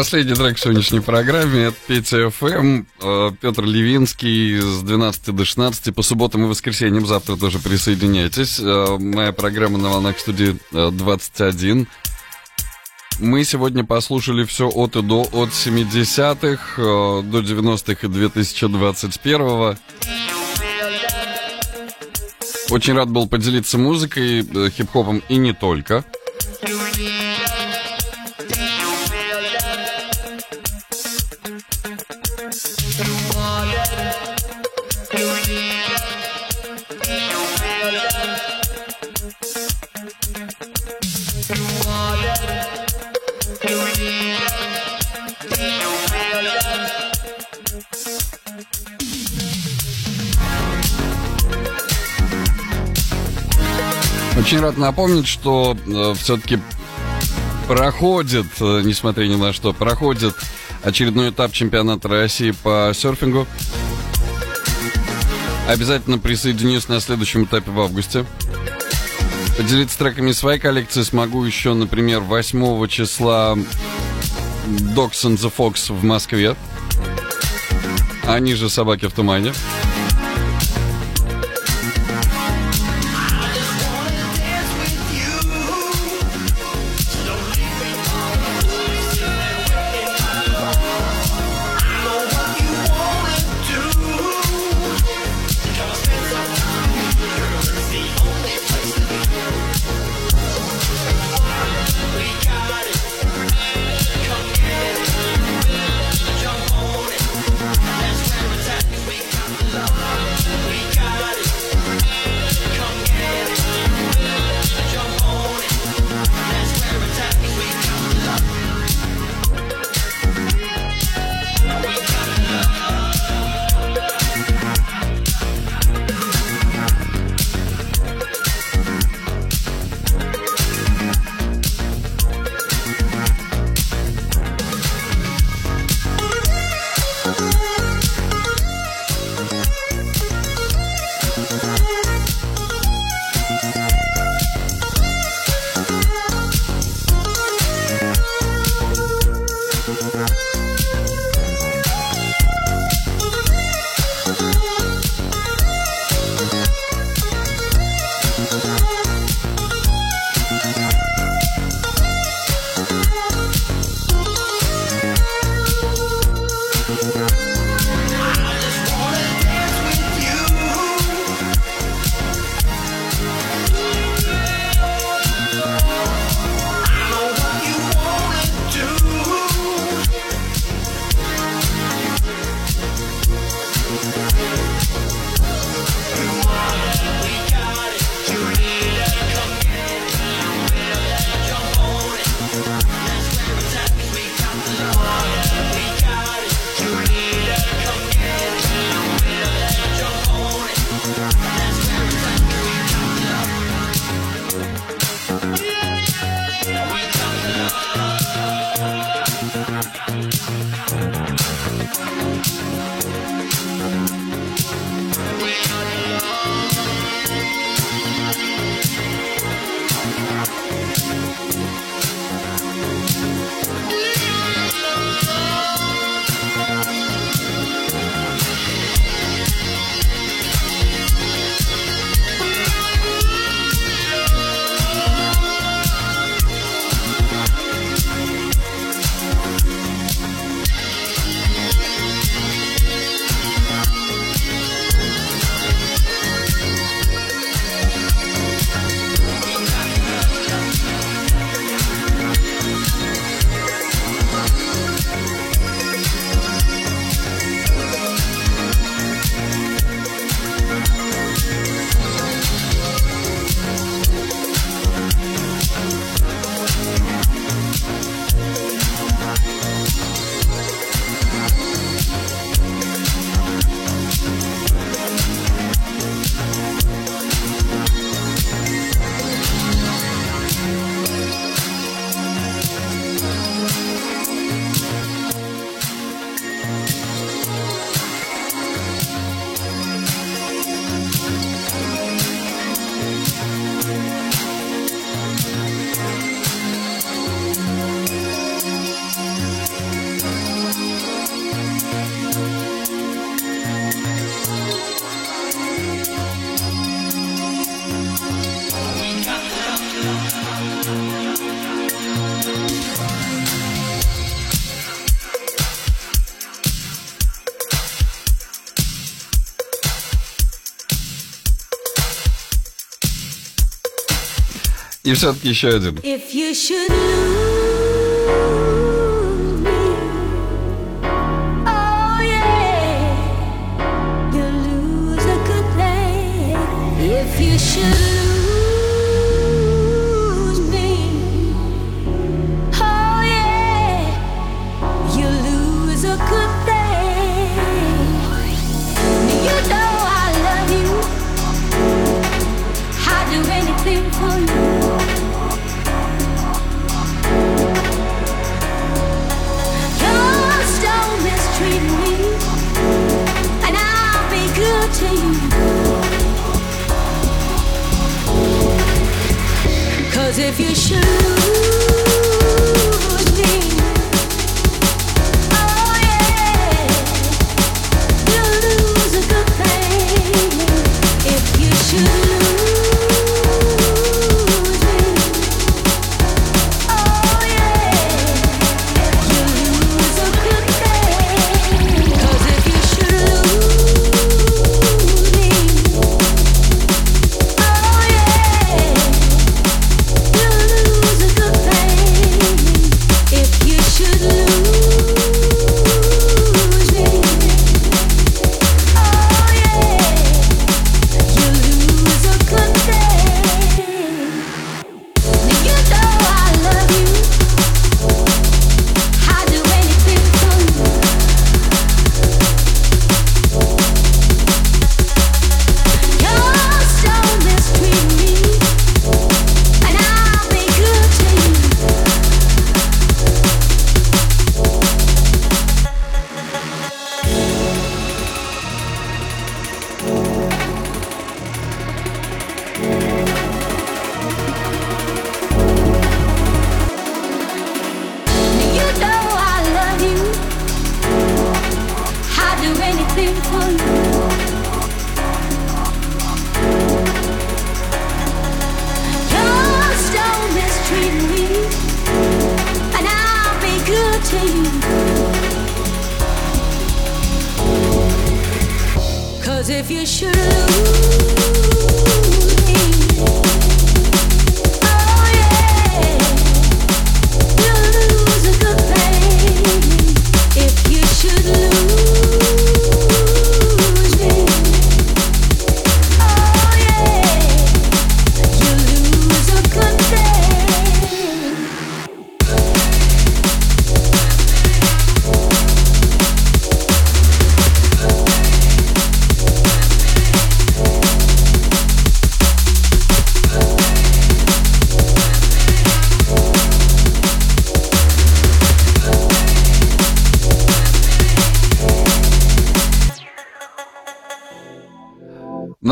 Последний трек в сегодняшней программе это Петя ФМ, э, Петр Левинский с 12 до 16 по субботам и воскресеньям. Завтра тоже присоединяйтесь. Э, Моя программа на волнах студии э, 21. Мы сегодня послушали все от и до, от 70-х э, до 90-х и 2021-го. Очень рад был поделиться музыкой, э, хип-хопом и не только. Очень рад напомнить, что все-таки проходит, э, несмотря ни на что, проходит очередной этап чемпионата России по серфингу. Обязательно присоединюсь на следующем этапе в августе. Поделиться треками своей коллекции смогу еще, например, 8 числа Dogs and the Fox в Москве. Они же собаки в тумане. И все-таки еще один. If you should lose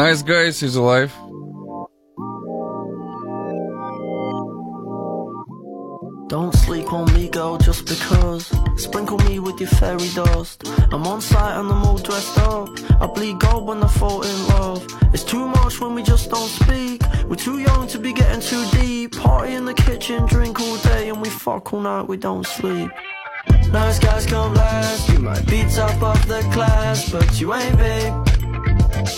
Nice Guys he's Alive. Don't sleep on me, girl, just because. Sprinkle me with your fairy dust. I'm on site and I'm all dressed up. I bleed gold when I fall in love. It's too much when we just don't speak. We're too young to be getting too deep. Party in the kitchen, drink all day, and we fuck all night, we don't sleep. Nice guys come last. You might be top of the class, but you ain't babe.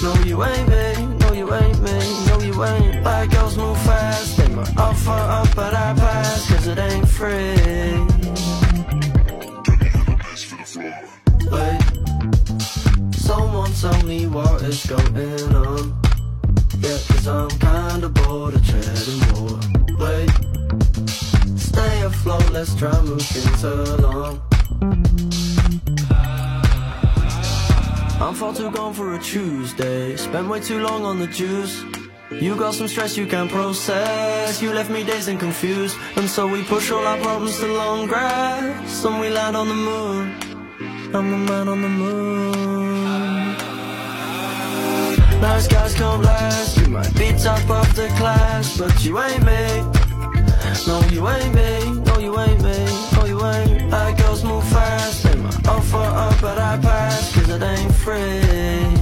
No, you ain't babe. No, you ain't me. No, you ain't. Bad Spent way too long on the juice. You got some stress you can't process. You left me dazed and confused. And so we push all our problems to long grass. And we land on the moon. I'm the man on the moon. Nice guys come last. You might be top of the class, but you ain't me. No, you ain't me. No, you ain't me. No, you ain't. Bad girls move fast. They might offer up, but I pass, cause it ain't free.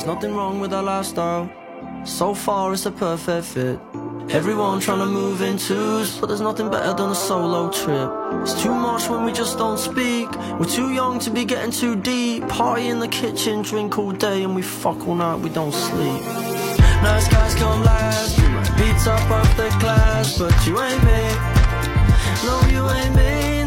There's nothing wrong with our lifestyle. So far, it's a perfect fit. Everyone trying to move in twos, but there's nothing better than a solo trip. It's too much when we just don't speak. We're too young to be getting too deep. Party in the kitchen, drink all day, and we fuck all night, we don't sleep. Nice guys come last. You might be the class, but you ain't me. No, you ain't me.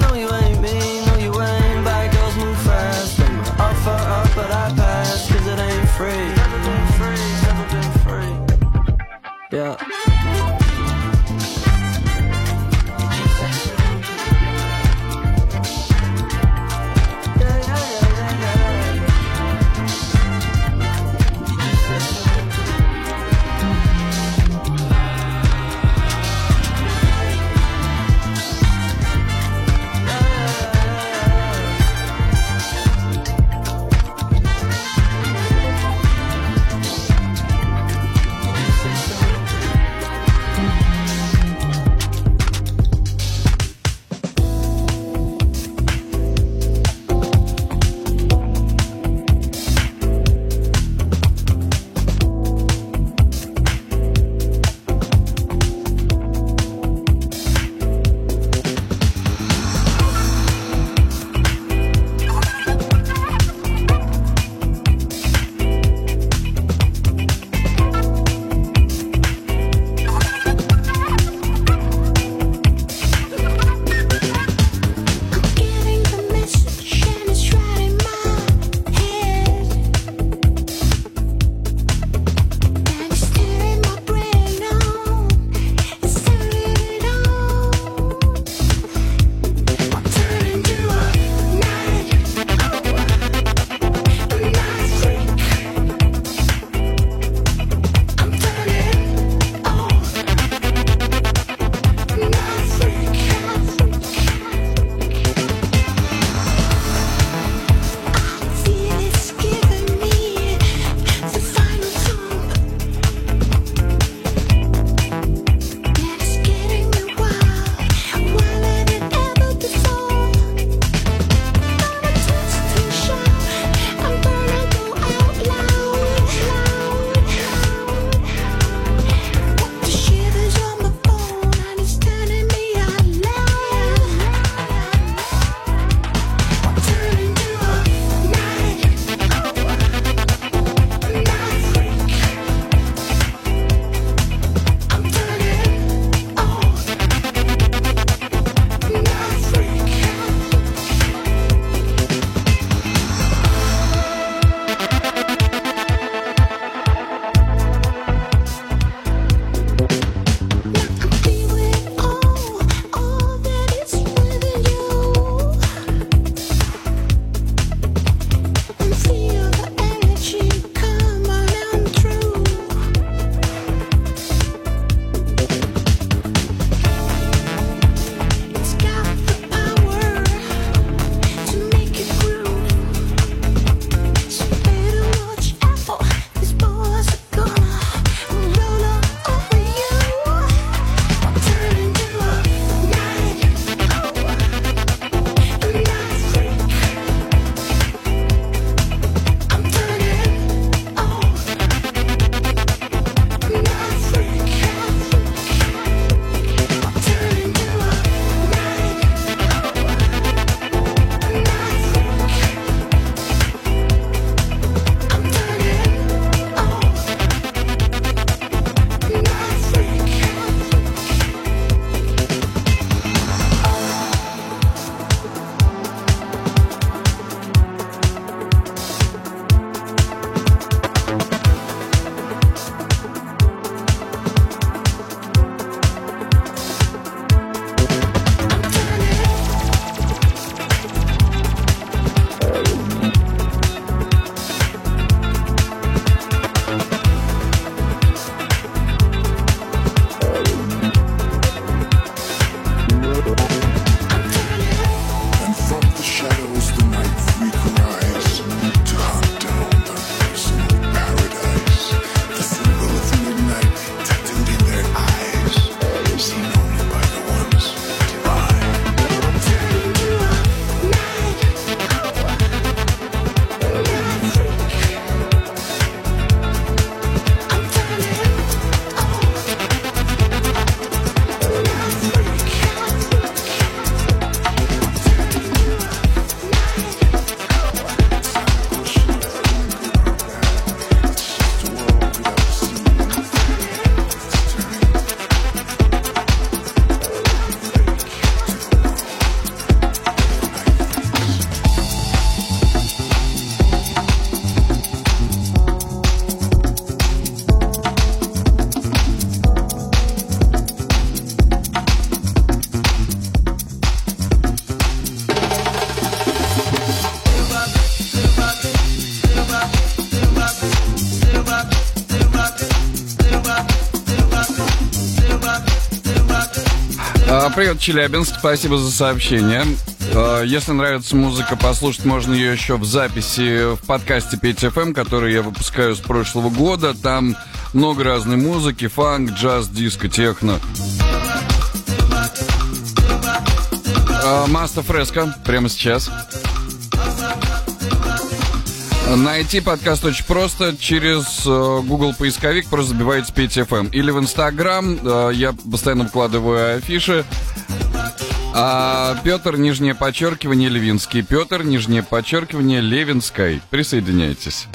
Привет, Челябинск, спасибо за сообщение. Э, Если нравится музыка, послушать можно ее еще в записи в подкасте 5FM, который я выпускаю с прошлого года. Там много разной музыки, фанк, джаз, диско, техно. Э, Маста Фреско прямо сейчас. Найти подкаст очень просто. Через э, Google поисковик просто забиваете 5FM. Или в Instagram. э, я постоянно выкладываю афиши. А Петр, нижнее подчеркивание, Левинский. Петр, нижнее подчеркивание, Левинской. Присоединяйтесь.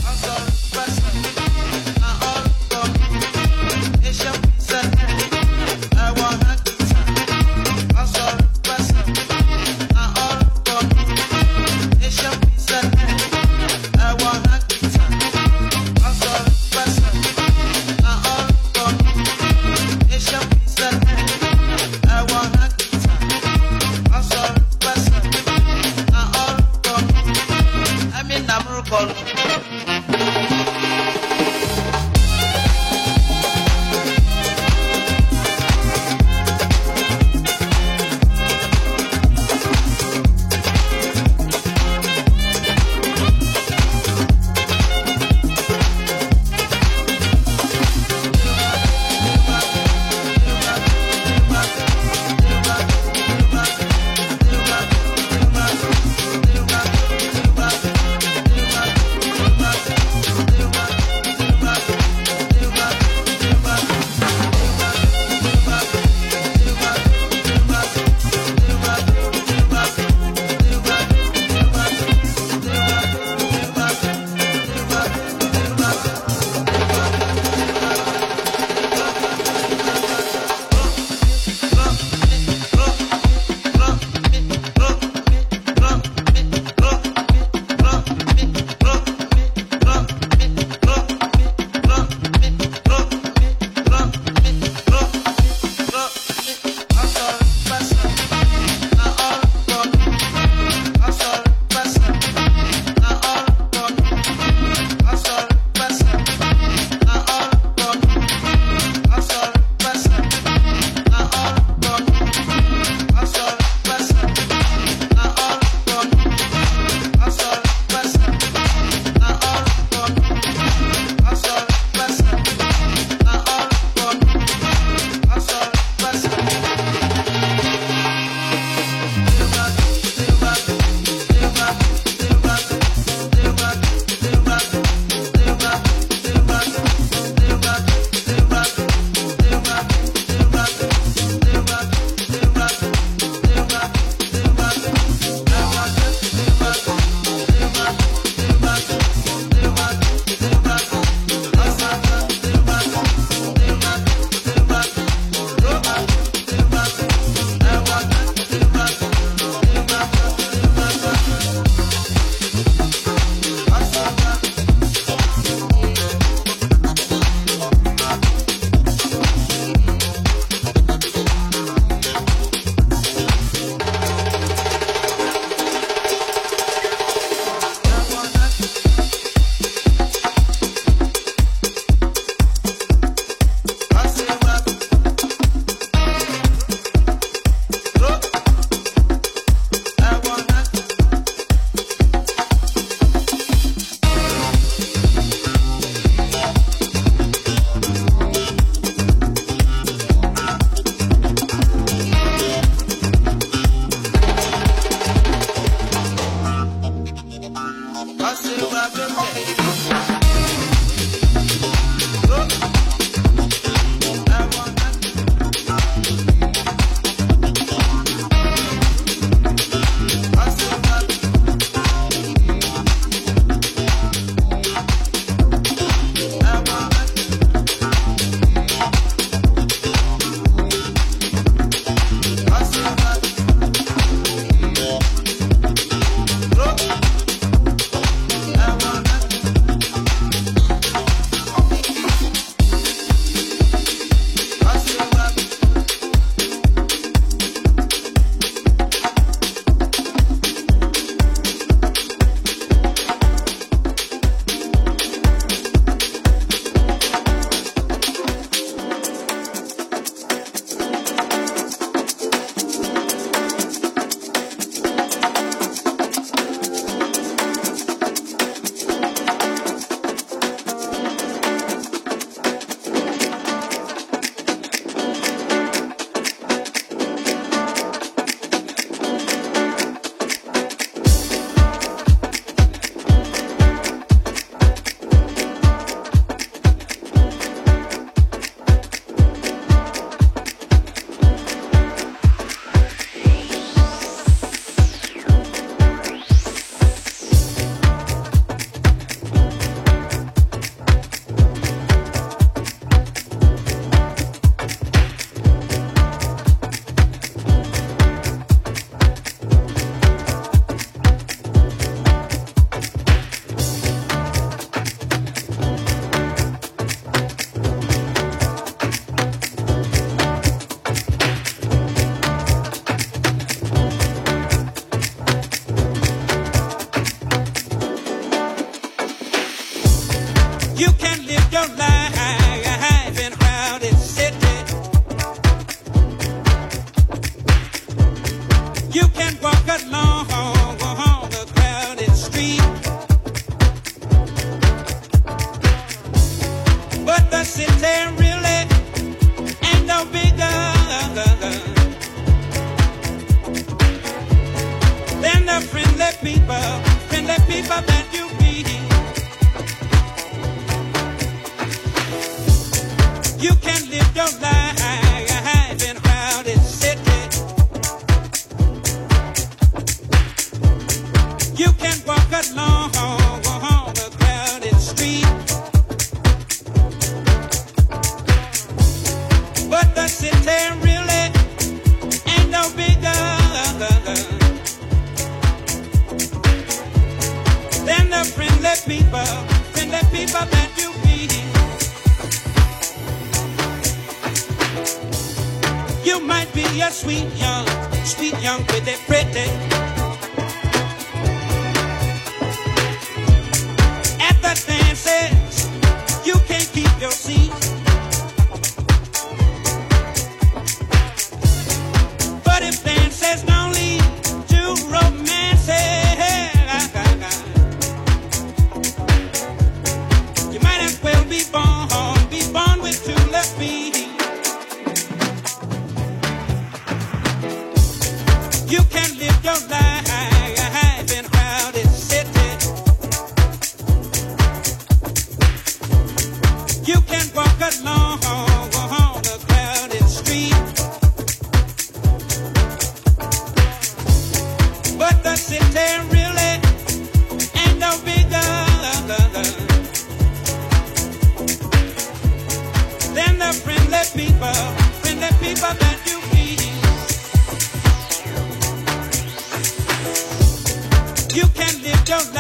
You can live your life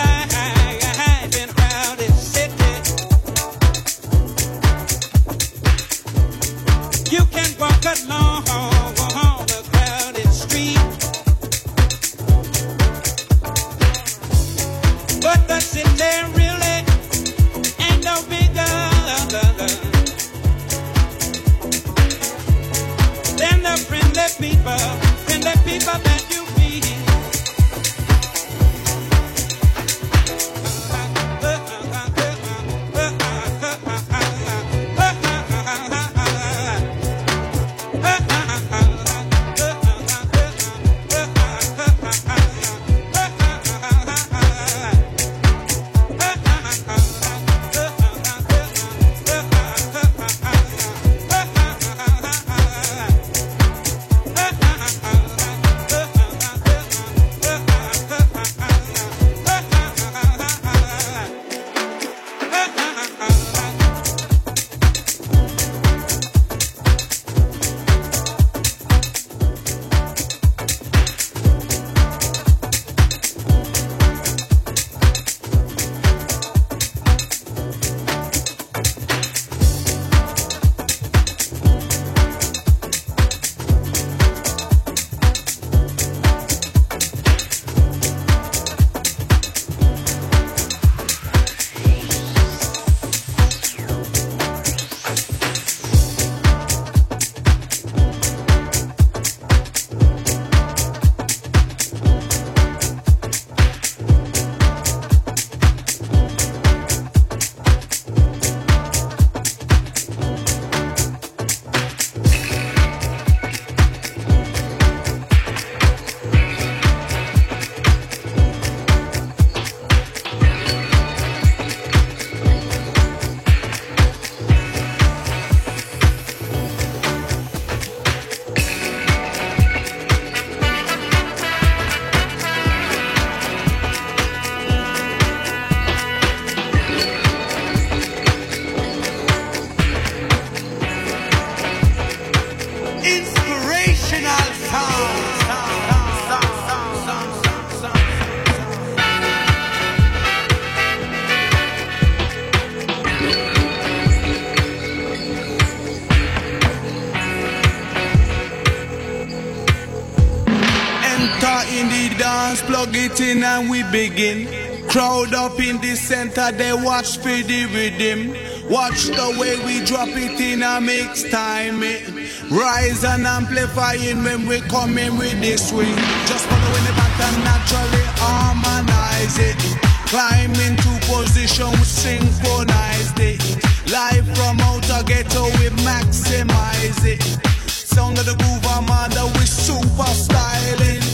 plug it in and we begin. Crowd up in the center, they watch for the rhythm. Watch the way we drop it in a mix time. eh. Rise and amplifying when we come in with the swing. Just following the pattern, naturally harmonize it. Climb into position, we synchronize it. Live from outer ghetto, we maximize it. Sound of the groove, Armada, we super styling.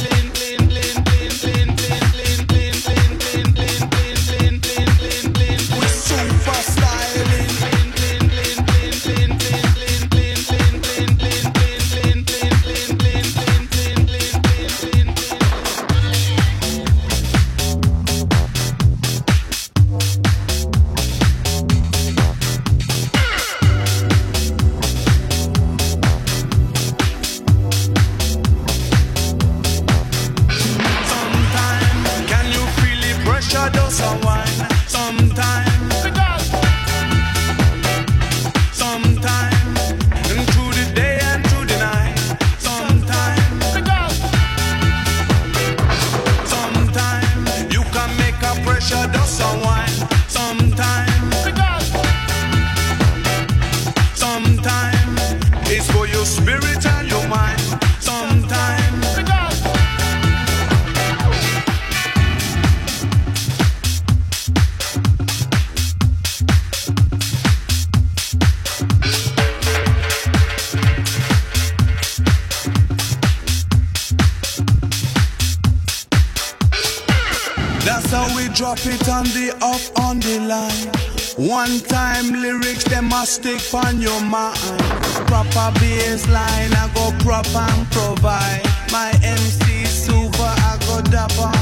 stick on your mind. Proper bassline. I go prop and provide. My MC super, I go dapper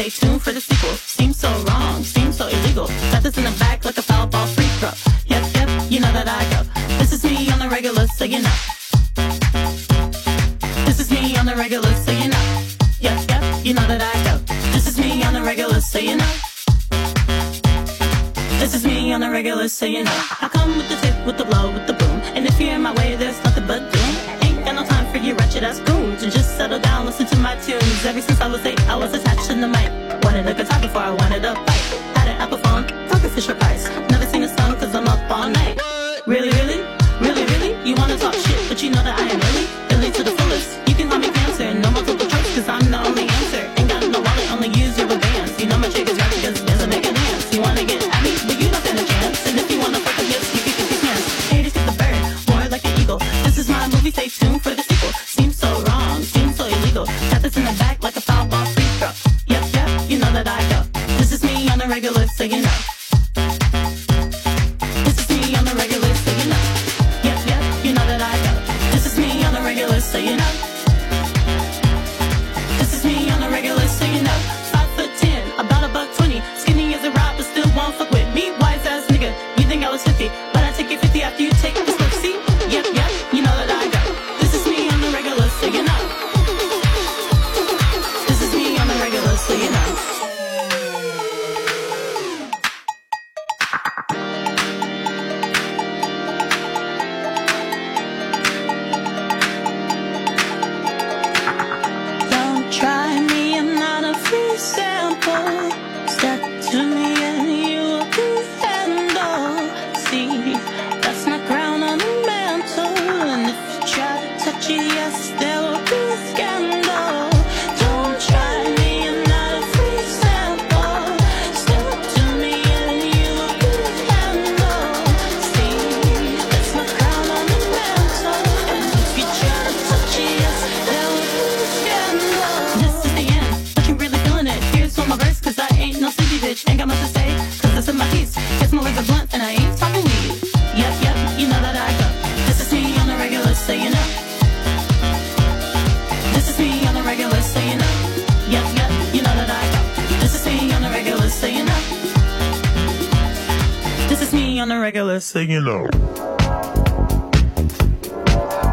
Stay tuned for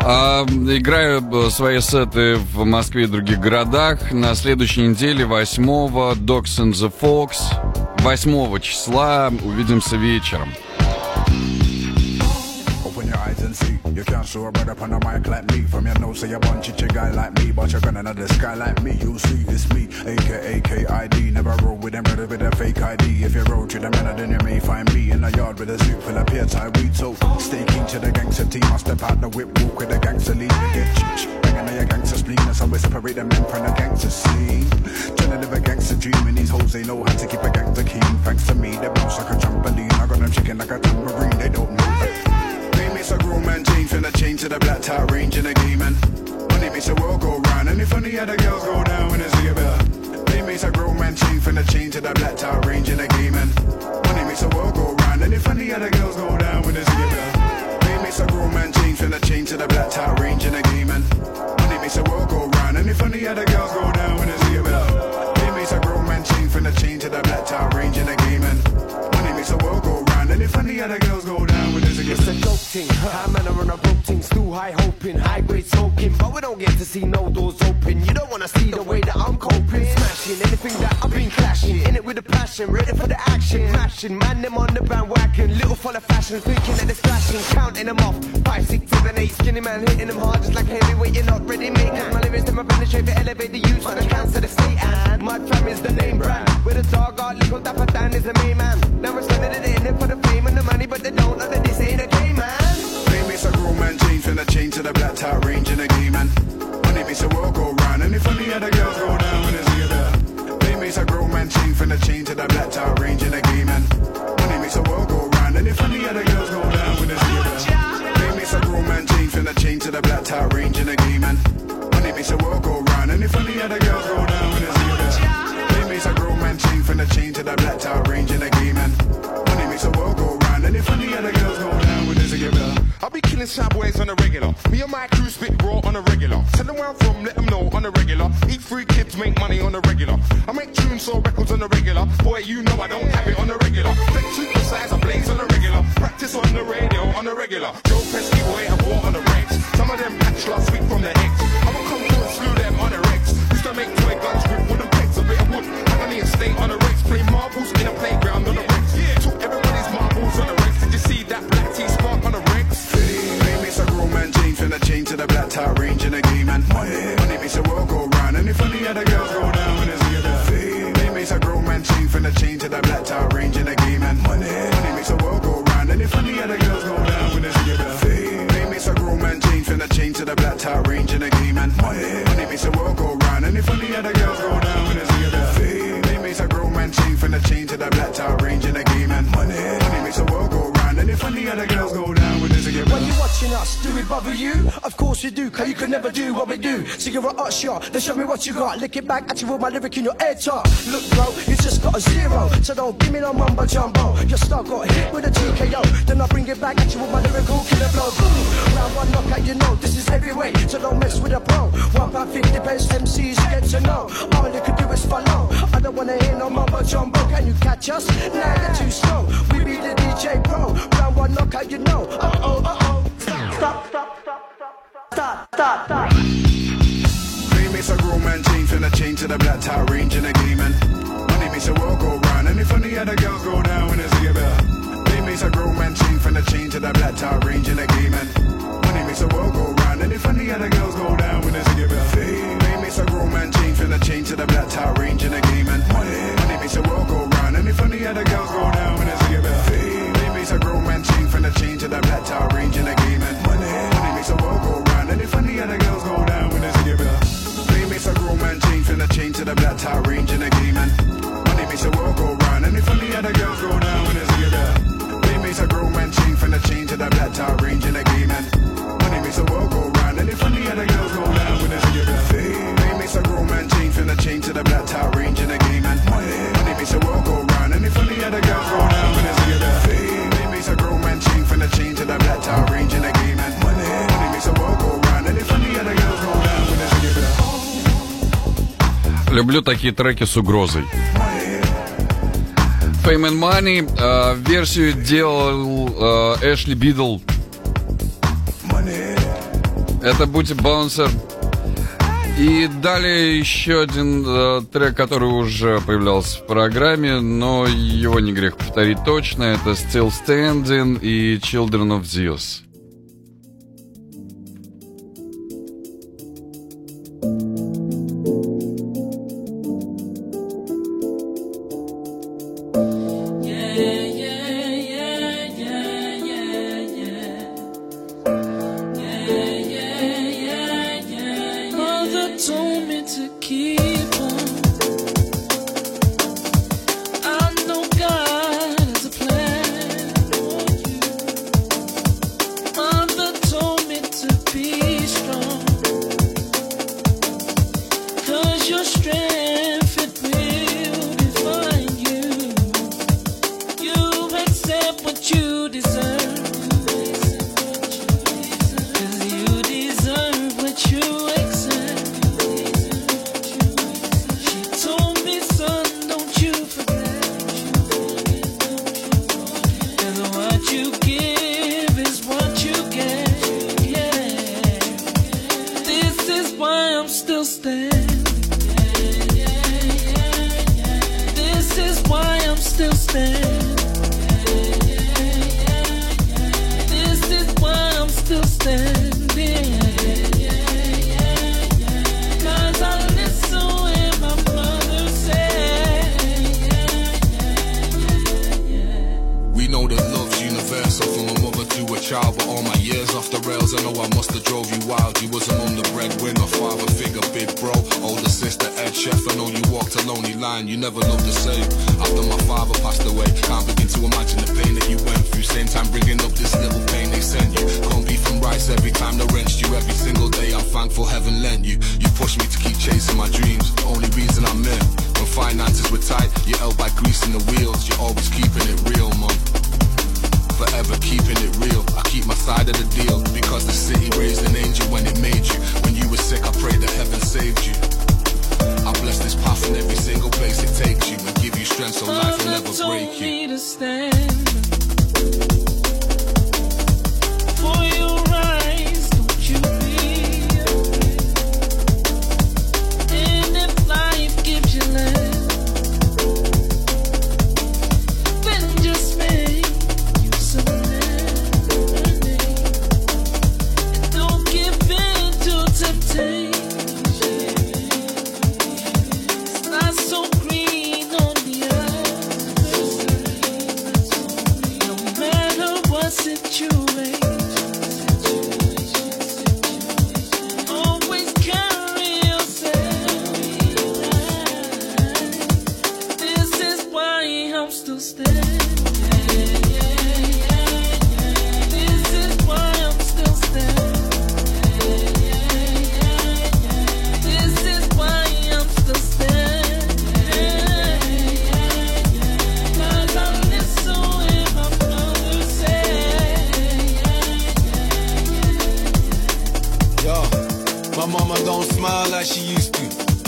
А, играю свои сеты в Москве и других городах. На следующей неделе, 8-го, Dogs and the Fox. 8 числа увидимся вечером. You can't show a brother on a mic like me From your nose to your bunchy chick guy like me But you're gonna know this guy like me You see man change to the black top range in the game man. Money, money makes the world go round and if any other girls go down when they see it's together. Name is a grown man change from the chain to the black top range in the game man. Money, money makes the world go round and if any other girls go down when they see it's together. Name is a grown man change from the chain to the black top range in the us, do we bother you? Of course we do, cause you can never do what we do. So you're a shot, then show me what you got. Lick it back at you with my lyric in your head top. Look, bro, you just got a zero. So don't give me no mumbo jumbo. Your star got hit with a TKO. Then I bring it back at you with my lyrical killer blow. Round one knockout, you know this is heavyweight. So don't mess with a pro. One pound fifty best MCs get to know. All you can do is follow. I don't wanna hear no mumbo jumbo. Can you catch us? Nah, you're too slow. We be the DJ pro. Round one knockout, you know. Uh oh, uh oh. Stop, stop, stop, stop, stop, stop, stop, stop. Name a grown man change from the chain to the black top range in the game man. Money makes the world go round and if any other girls go down when it's together. Name is a grown man change from the chain to the black top range in the game man. Money makes the world go round and if any other girls go down when it's together. Name is a grown man change from the chain to the black top range in the game man. Money, makes the world go round and if any other girls go down when it's together. Name is a grown man change from the chain to the black top range in the game. To the black top range in the game man. Money makes the world go round and if any other girls go down when it's together. Name is a grown man change from the chain to the black top range in the game man. Money makes the world go round and if any other girls go down when it's together. Name is a grown man change from the chain to the black top range in the game Люблю такие треки с угрозой. Fame and Money. э, версию делал э, Эшли Бидл. Это Бути Баунсер. И далее еще один э, трек, который уже появлялся в программе, но его не грех повторить точно. Это Still Standing и Children of Zeus.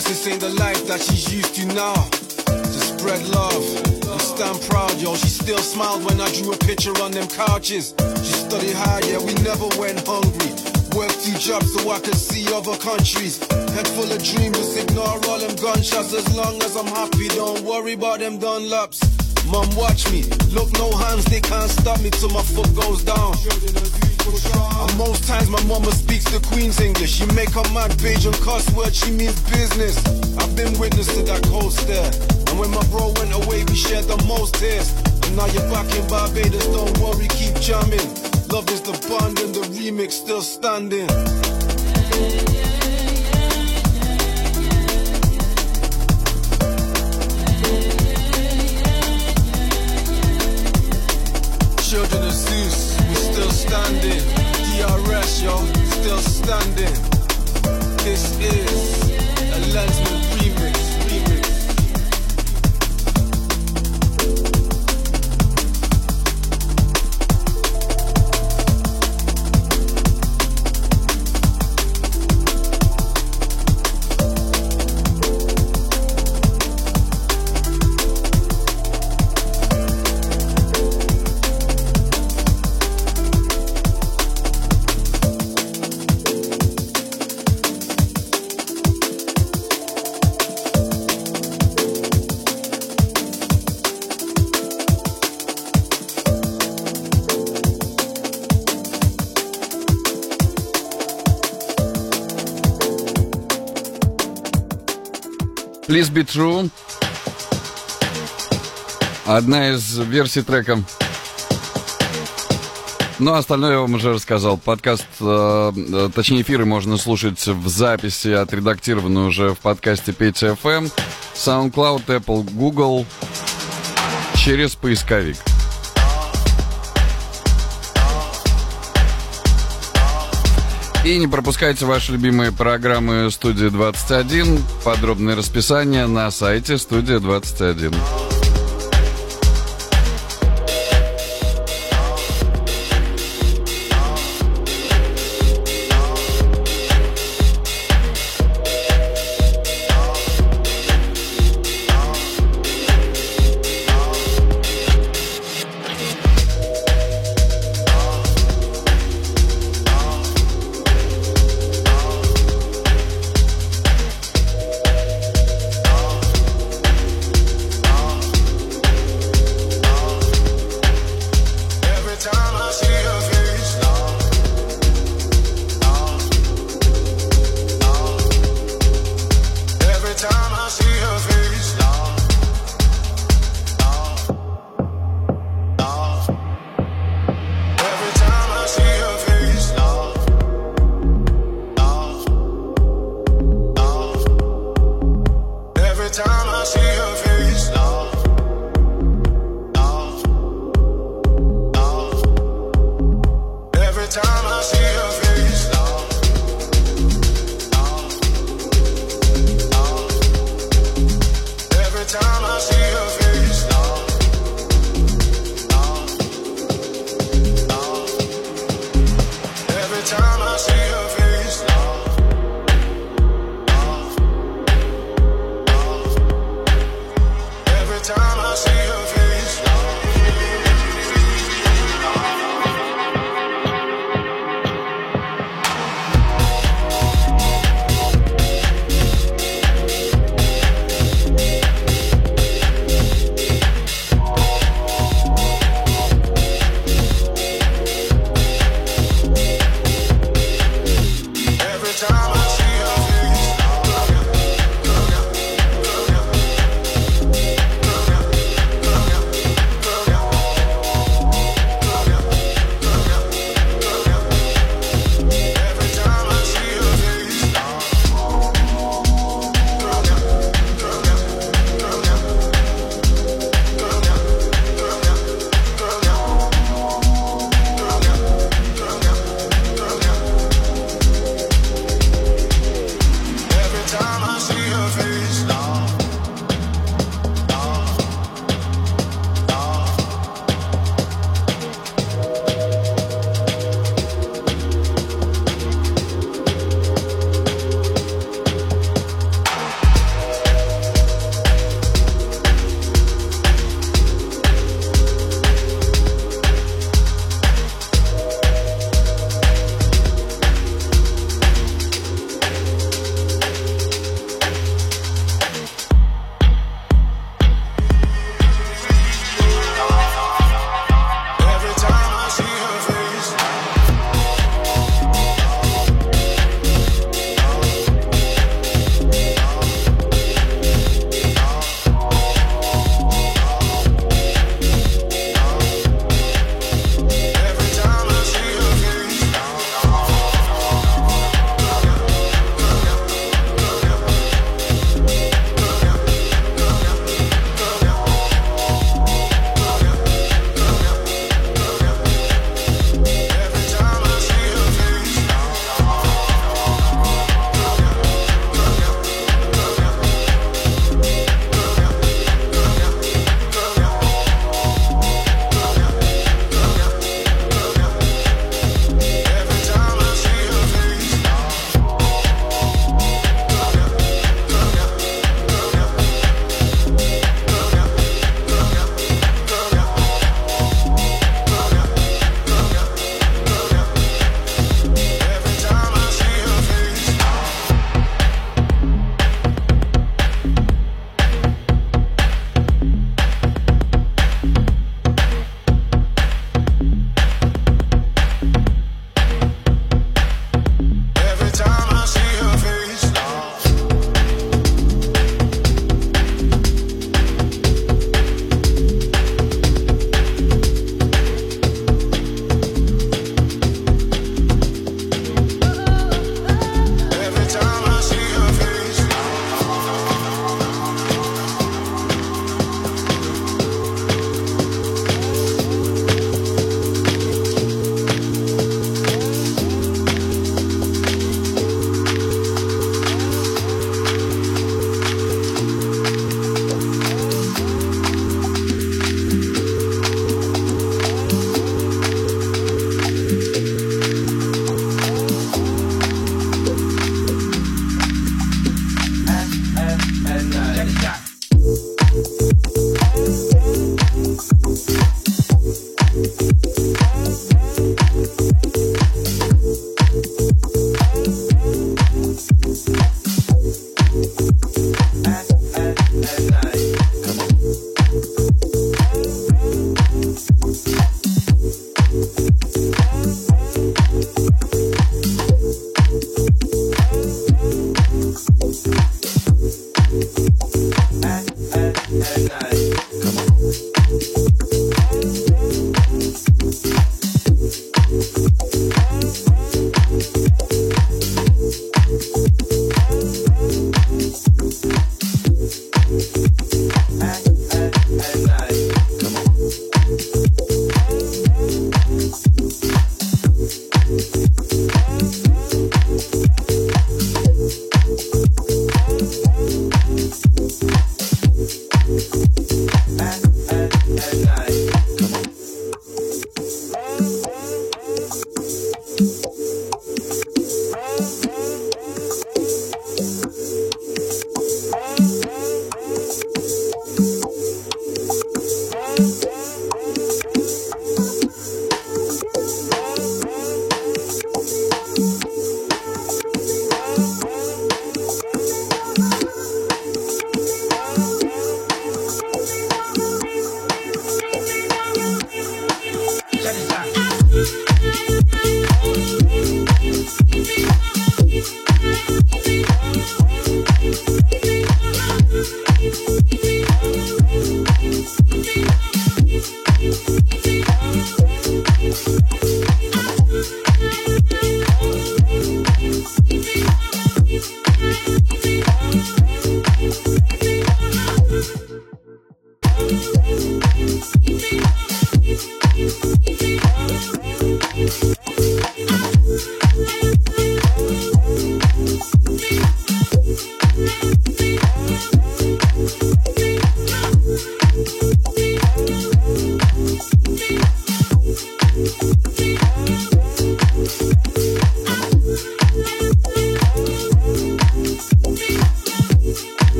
Guess this ain't the life that she's used to now. To spread love and stand proud, yo. She still smiled when I drew a picture on them couches. She studied hard, yeah, we never went hungry. Worked two jobs so I could see other countries. Head full of dreams, ignore all them gunshots. As long as I'm happy, don't worry about them Dunlops. Mom, watch me. Look, no hands, they can't stop me till my foot goes down. And uh, most times my mama speaks the Queen's English. She make her mad page and cuss words, she means business. I've been witness to that cold stare. And when my bro went away, we shared the most tears. And now you're back in Barbados, don't worry, keep jamming. Love is the bond and the remix still standing. Yo, still standing. This is Please be true. Одна из версий трека. Ну, остальное я вам уже рассказал. Подкаст, э, э, точнее, эфиры можно слушать в записи, отредактированную уже в подкасте Петя FM, SoundCloud, Apple, Google через поисковик. И не пропускайте ваши любимые программы «Студия 21». Подробное расписание на сайте «Студия 21».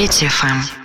Петя ФМ.